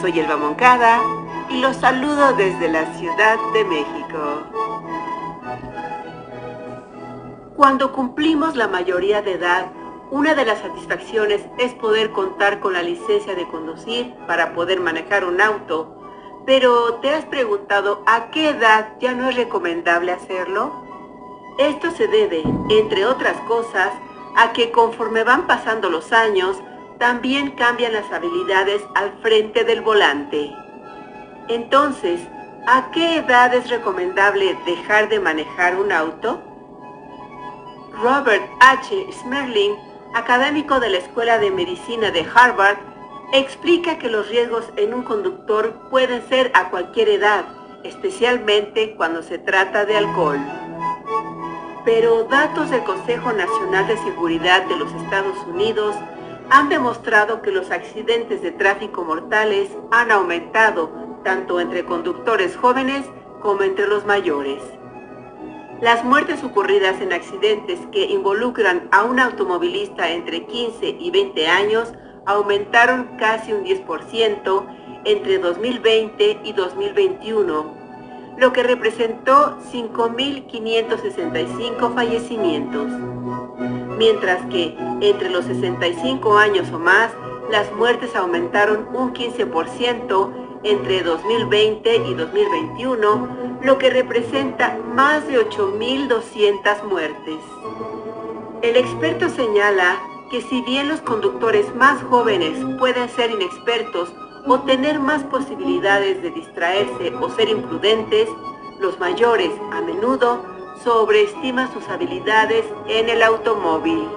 Soy Elba Moncada y los saludo desde la Ciudad de México. Cuando cumplimos la mayoría de edad, una de las satisfacciones es poder contar con la licencia de conducir para poder manejar un auto. Pero ¿te has preguntado a qué edad ya no es recomendable hacerlo? Esto se debe, entre otras cosas, a que conforme van pasando los años, también cambian las habilidades al frente del volante. Entonces, ¿a qué edad es recomendable dejar de manejar un auto? Robert H. Smerling, académico de la Escuela de Medicina de Harvard, explica que los riesgos en un conductor pueden ser a cualquier edad, especialmente cuando se trata de alcohol pero datos del Consejo Nacional de Seguridad de los Estados Unidos han demostrado que los accidentes de tráfico mortales han aumentado tanto entre conductores jóvenes como entre los mayores. Las muertes ocurridas en accidentes que involucran a un automovilista entre 15 y 20 años aumentaron casi un 10% entre 2020 y 2021 lo que representó 5.565 fallecimientos, mientras que entre los 65 años o más, las muertes aumentaron un 15% entre 2020 y 2021, lo que representa más de 8.200 muertes. El experto señala que si bien los conductores más jóvenes pueden ser inexpertos o tener más posibilidades de distraerse o ser imprudentes, los mayores a menudo sobreestiman sus habilidades en el automóvil.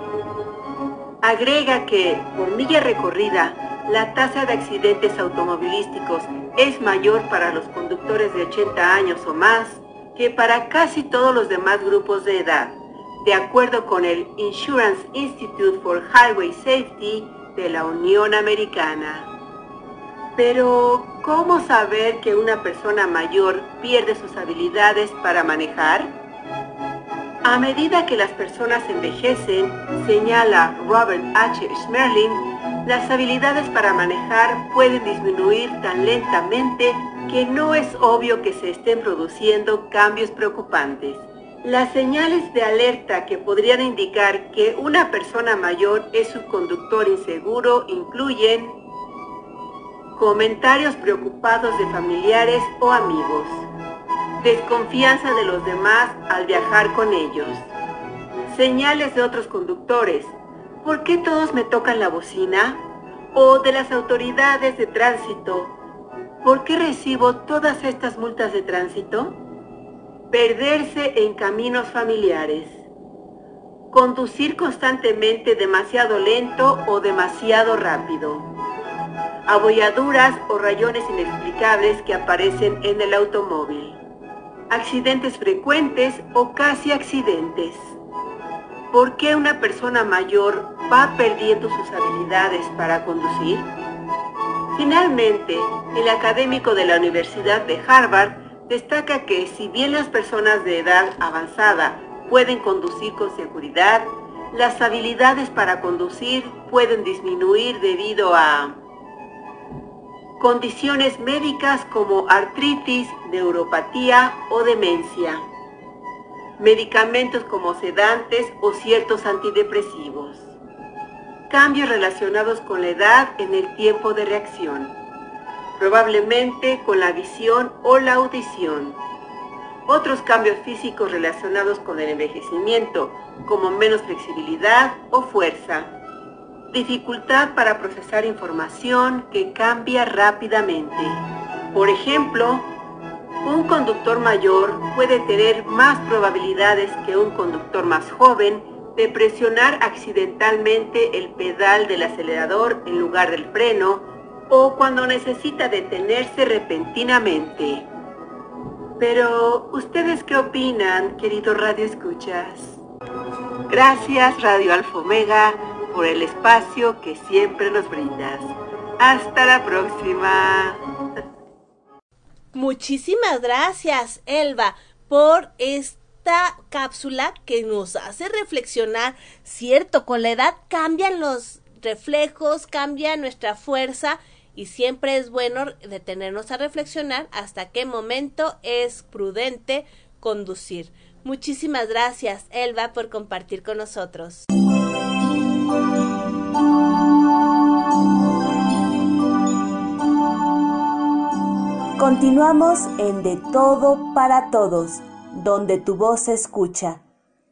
Agrega que, por milla recorrida, la tasa de accidentes automovilísticos es mayor para los conductores de 80 años o más que para casi todos los demás grupos de edad, de acuerdo con el Insurance Institute for Highway Safety de la Unión Americana. Pero, ¿cómo saber que una persona mayor pierde sus habilidades para manejar? A medida que las personas envejecen, señala Robert H. Schmerling, las habilidades para manejar pueden disminuir tan lentamente que no es obvio que se estén produciendo cambios preocupantes. Las señales de alerta que podrían indicar que una persona mayor es un conductor inseguro incluyen comentarios preocupados de familiares o amigos, desconfianza de los demás al viajar con ellos, señales de otros conductores, ¿por qué todos me tocan la bocina? O de las autoridades de tránsito, ¿por qué recibo todas estas multas de tránsito? Perderse en caminos familiares. Conducir constantemente demasiado lento o demasiado rápido abolladuras o rayones inexplicables que aparecen en el automóvil, accidentes frecuentes o casi accidentes. ¿Por qué una persona mayor va perdiendo sus habilidades para conducir? Finalmente, el académico de la Universidad de Harvard destaca que si bien las personas de edad avanzada pueden conducir con seguridad, las habilidades para conducir pueden disminuir debido a condiciones médicas como artritis, neuropatía o demencia, medicamentos como sedantes o ciertos antidepresivos, cambios relacionados con la edad en el tiempo de reacción, probablemente con la visión o la audición. Otros cambios físicos relacionados con el envejecimiento, como menos flexibilidad o fuerza. Dificultad para procesar información que cambia rápidamente. Por ejemplo, un conductor mayor puede tener más probabilidades que un conductor más joven de presionar accidentalmente el pedal del acelerador en lugar del freno o cuando necesita detenerse repentinamente. Pero, ¿ustedes qué opinan, querido Radio Escuchas? Gracias, Radio Alfa Omega, por el espacio que siempre nos brindas. Hasta la próxima. Muchísimas gracias, Elba, por esta cápsula que nos hace reflexionar. Cierto, con la edad cambian los reflejos, cambia nuestra fuerza y siempre es bueno detenernos a reflexionar hasta qué momento es prudente conducir. Muchísimas gracias, Elba, por compartir con nosotros. Continuamos en De Todo para Todos, donde tu voz se escucha.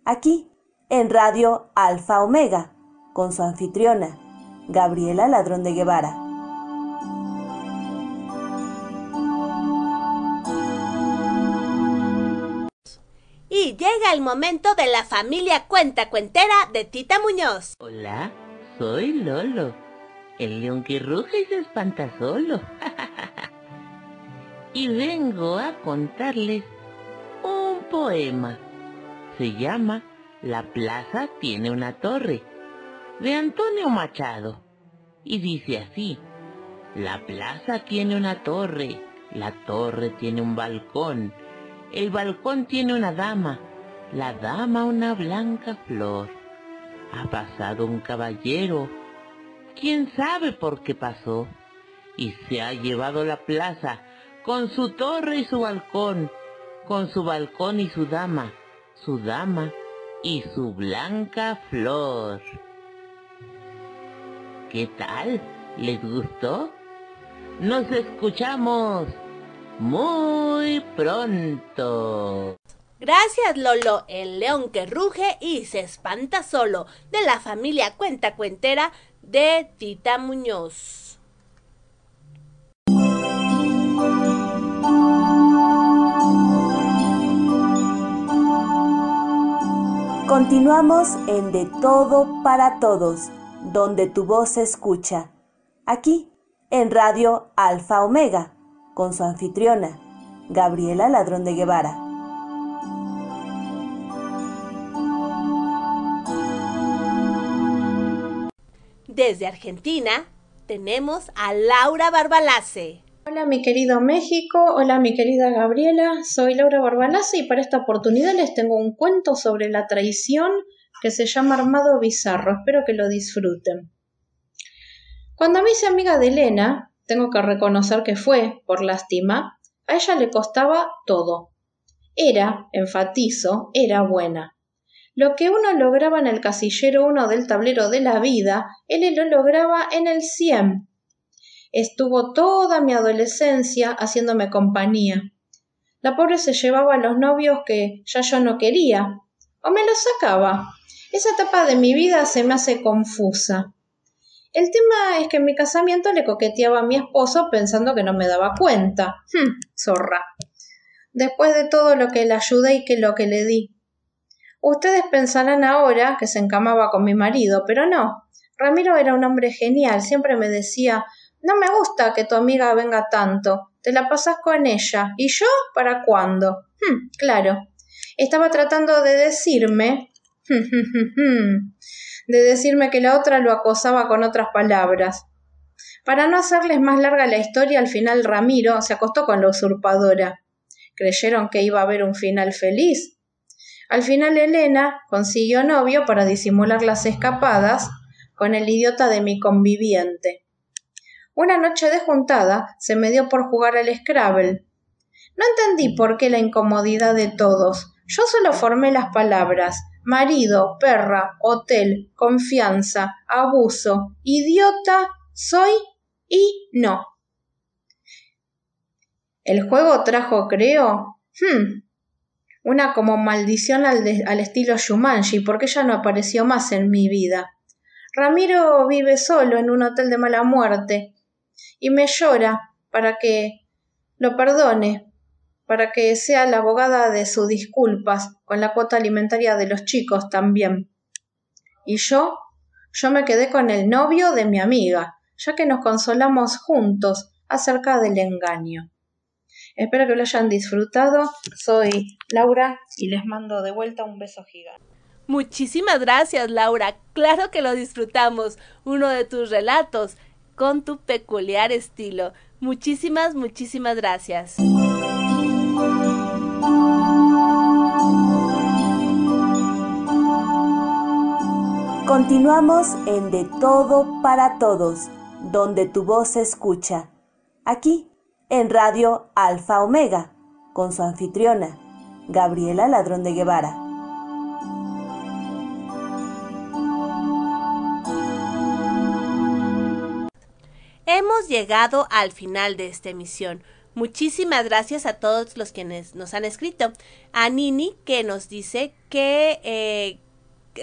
Aquí, en Radio Alfa Omega, con su anfitriona, Gabriela Ladrón de Guevara. Y llega el momento de la familia cuenta cuentera de Tita Muñoz. Hola, soy Lolo, el león que ruge y se espanta solo. y vengo a contarles un poema. Se llama La plaza tiene una torre, de Antonio Machado. Y dice así, La plaza tiene una torre, la torre tiene un balcón, el balcón tiene una dama, la dama una blanca flor. Ha pasado un caballero, quién sabe por qué pasó, y se ha llevado la plaza, con su torre y su balcón, con su balcón y su dama, su dama y su blanca flor. ¿Qué tal? ¿Les gustó? Nos escuchamos muy pronto. Gracias Lolo, el león que ruge y se espanta solo, de la familia Cuenta Cuentera de Tita Muñoz. Continuamos en De Todo para Todos, donde tu voz se escucha. Aquí, en Radio Alfa Omega, con su anfitriona, Gabriela Ladrón de Guevara. Desde Argentina tenemos a Laura Barbalace. Hola mi querido México, hola mi querida Gabriela, soy Laura Barbalace y para esta oportunidad les tengo un cuento sobre la traición que se llama Armado Bizarro, espero que lo disfruten. Cuando me hice amiga de Elena, tengo que reconocer que fue, por lástima, a ella le costaba todo. Era, enfatizo, era buena. Lo que uno lograba en el casillero 1 del tablero de la vida, él lo lograba en el 100 Estuvo toda mi adolescencia haciéndome compañía. La pobre se llevaba a los novios que ya yo no quería, o me los sacaba. Esa etapa de mi vida se me hace confusa. El tema es que en mi casamiento le coqueteaba a mi esposo pensando que no me daba cuenta. Hm, zorra. Después de todo lo que le ayudé y que lo que le di. Ustedes pensarán ahora que se encamaba con mi marido, pero no. Ramiro era un hombre genial, siempre me decía no me gusta que tu amiga venga tanto. Te la pasas con ella. ¿Y yo? ¿Para cuándo? Hmm, claro. Estaba tratando de decirme. de decirme que la otra lo acosaba con otras palabras. Para no hacerles más larga la historia, al final Ramiro se acostó con la usurpadora. Creyeron que iba a haber un final feliz. Al final Elena consiguió novio para disimular las escapadas con el idiota de mi conviviente. Una noche de juntada se me dio por jugar al Scrabble. No entendí por qué la incomodidad de todos. Yo solo formé las palabras marido, perra, hotel, confianza, abuso, idiota, soy y no. El juego trajo, creo, hmm, una como maldición al, al estilo Shumanji, porque ya no apareció más en mi vida. Ramiro vive solo en un hotel de mala muerte y me llora para que lo perdone, para que sea la abogada de sus disculpas con la cuota alimentaria de los chicos también. Y yo, yo me quedé con el novio de mi amiga, ya que nos consolamos juntos acerca del engaño. Espero que lo hayan disfrutado. Soy Laura y les mando de vuelta un beso gigante. Muchísimas gracias, Laura. Claro que lo disfrutamos. Uno de tus relatos con tu peculiar estilo. Muchísimas, muchísimas gracias. Continuamos en De Todo para Todos, donde tu voz se escucha. Aquí, en Radio Alfa Omega, con su anfitriona, Gabriela Ladrón de Guevara. Hemos llegado al final de esta emisión. Muchísimas gracias a todos los quienes nos han escrito. A Nini, que nos dice que eh,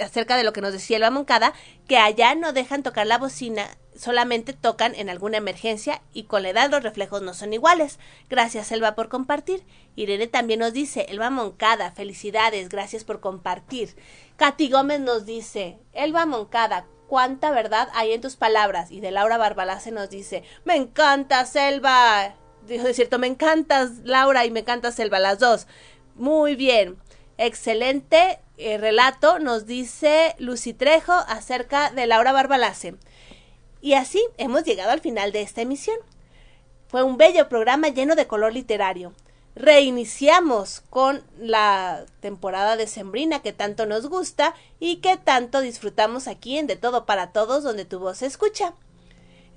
acerca de lo que nos decía Elba Moncada, que allá no dejan tocar la bocina, solamente tocan en alguna emergencia y con la edad los reflejos no son iguales. Gracias Elba por compartir. Irene también nos dice, Elba Moncada, felicidades, gracias por compartir. Katy Gómez nos dice, Elba Moncada, cuánta verdad hay en tus palabras. Y de Laura Barbalace nos dice, me encanta Selva. Dijo, de cierto, me encantas Laura y me encanta Selva, las dos. Muy bien. Excelente eh, relato nos dice Lucy Trejo acerca de Laura Barbalace. Y así hemos llegado al final de esta emisión. Fue un bello programa lleno de color literario. Reiniciamos con la temporada de Sembrina que tanto nos gusta y que tanto disfrutamos aquí en De Todo para Todos, donde tu voz se escucha.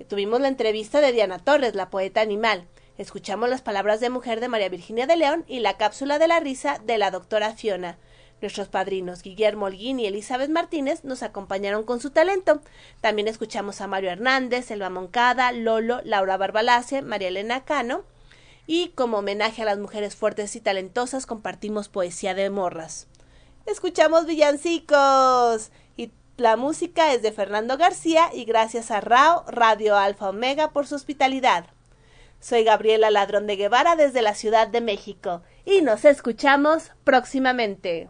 Tuvimos la entrevista de Diana Torres, la poeta animal. Escuchamos las palabras de mujer de María Virginia de León y la cápsula de la risa de la doctora Fiona. Nuestros padrinos Guillermo Holguín y Elizabeth Martínez nos acompañaron con su talento. También escuchamos a Mario Hernández, Elba Moncada, Lolo, Laura Barbalace, María Elena Cano. Y como homenaje a las mujeres fuertes y talentosas compartimos poesía de morras. Escuchamos villancicos. Y la música es de Fernando García y gracias a Rao Radio Alfa Omega por su hospitalidad. Soy Gabriela Ladrón de Guevara desde la Ciudad de México y nos escuchamos próximamente.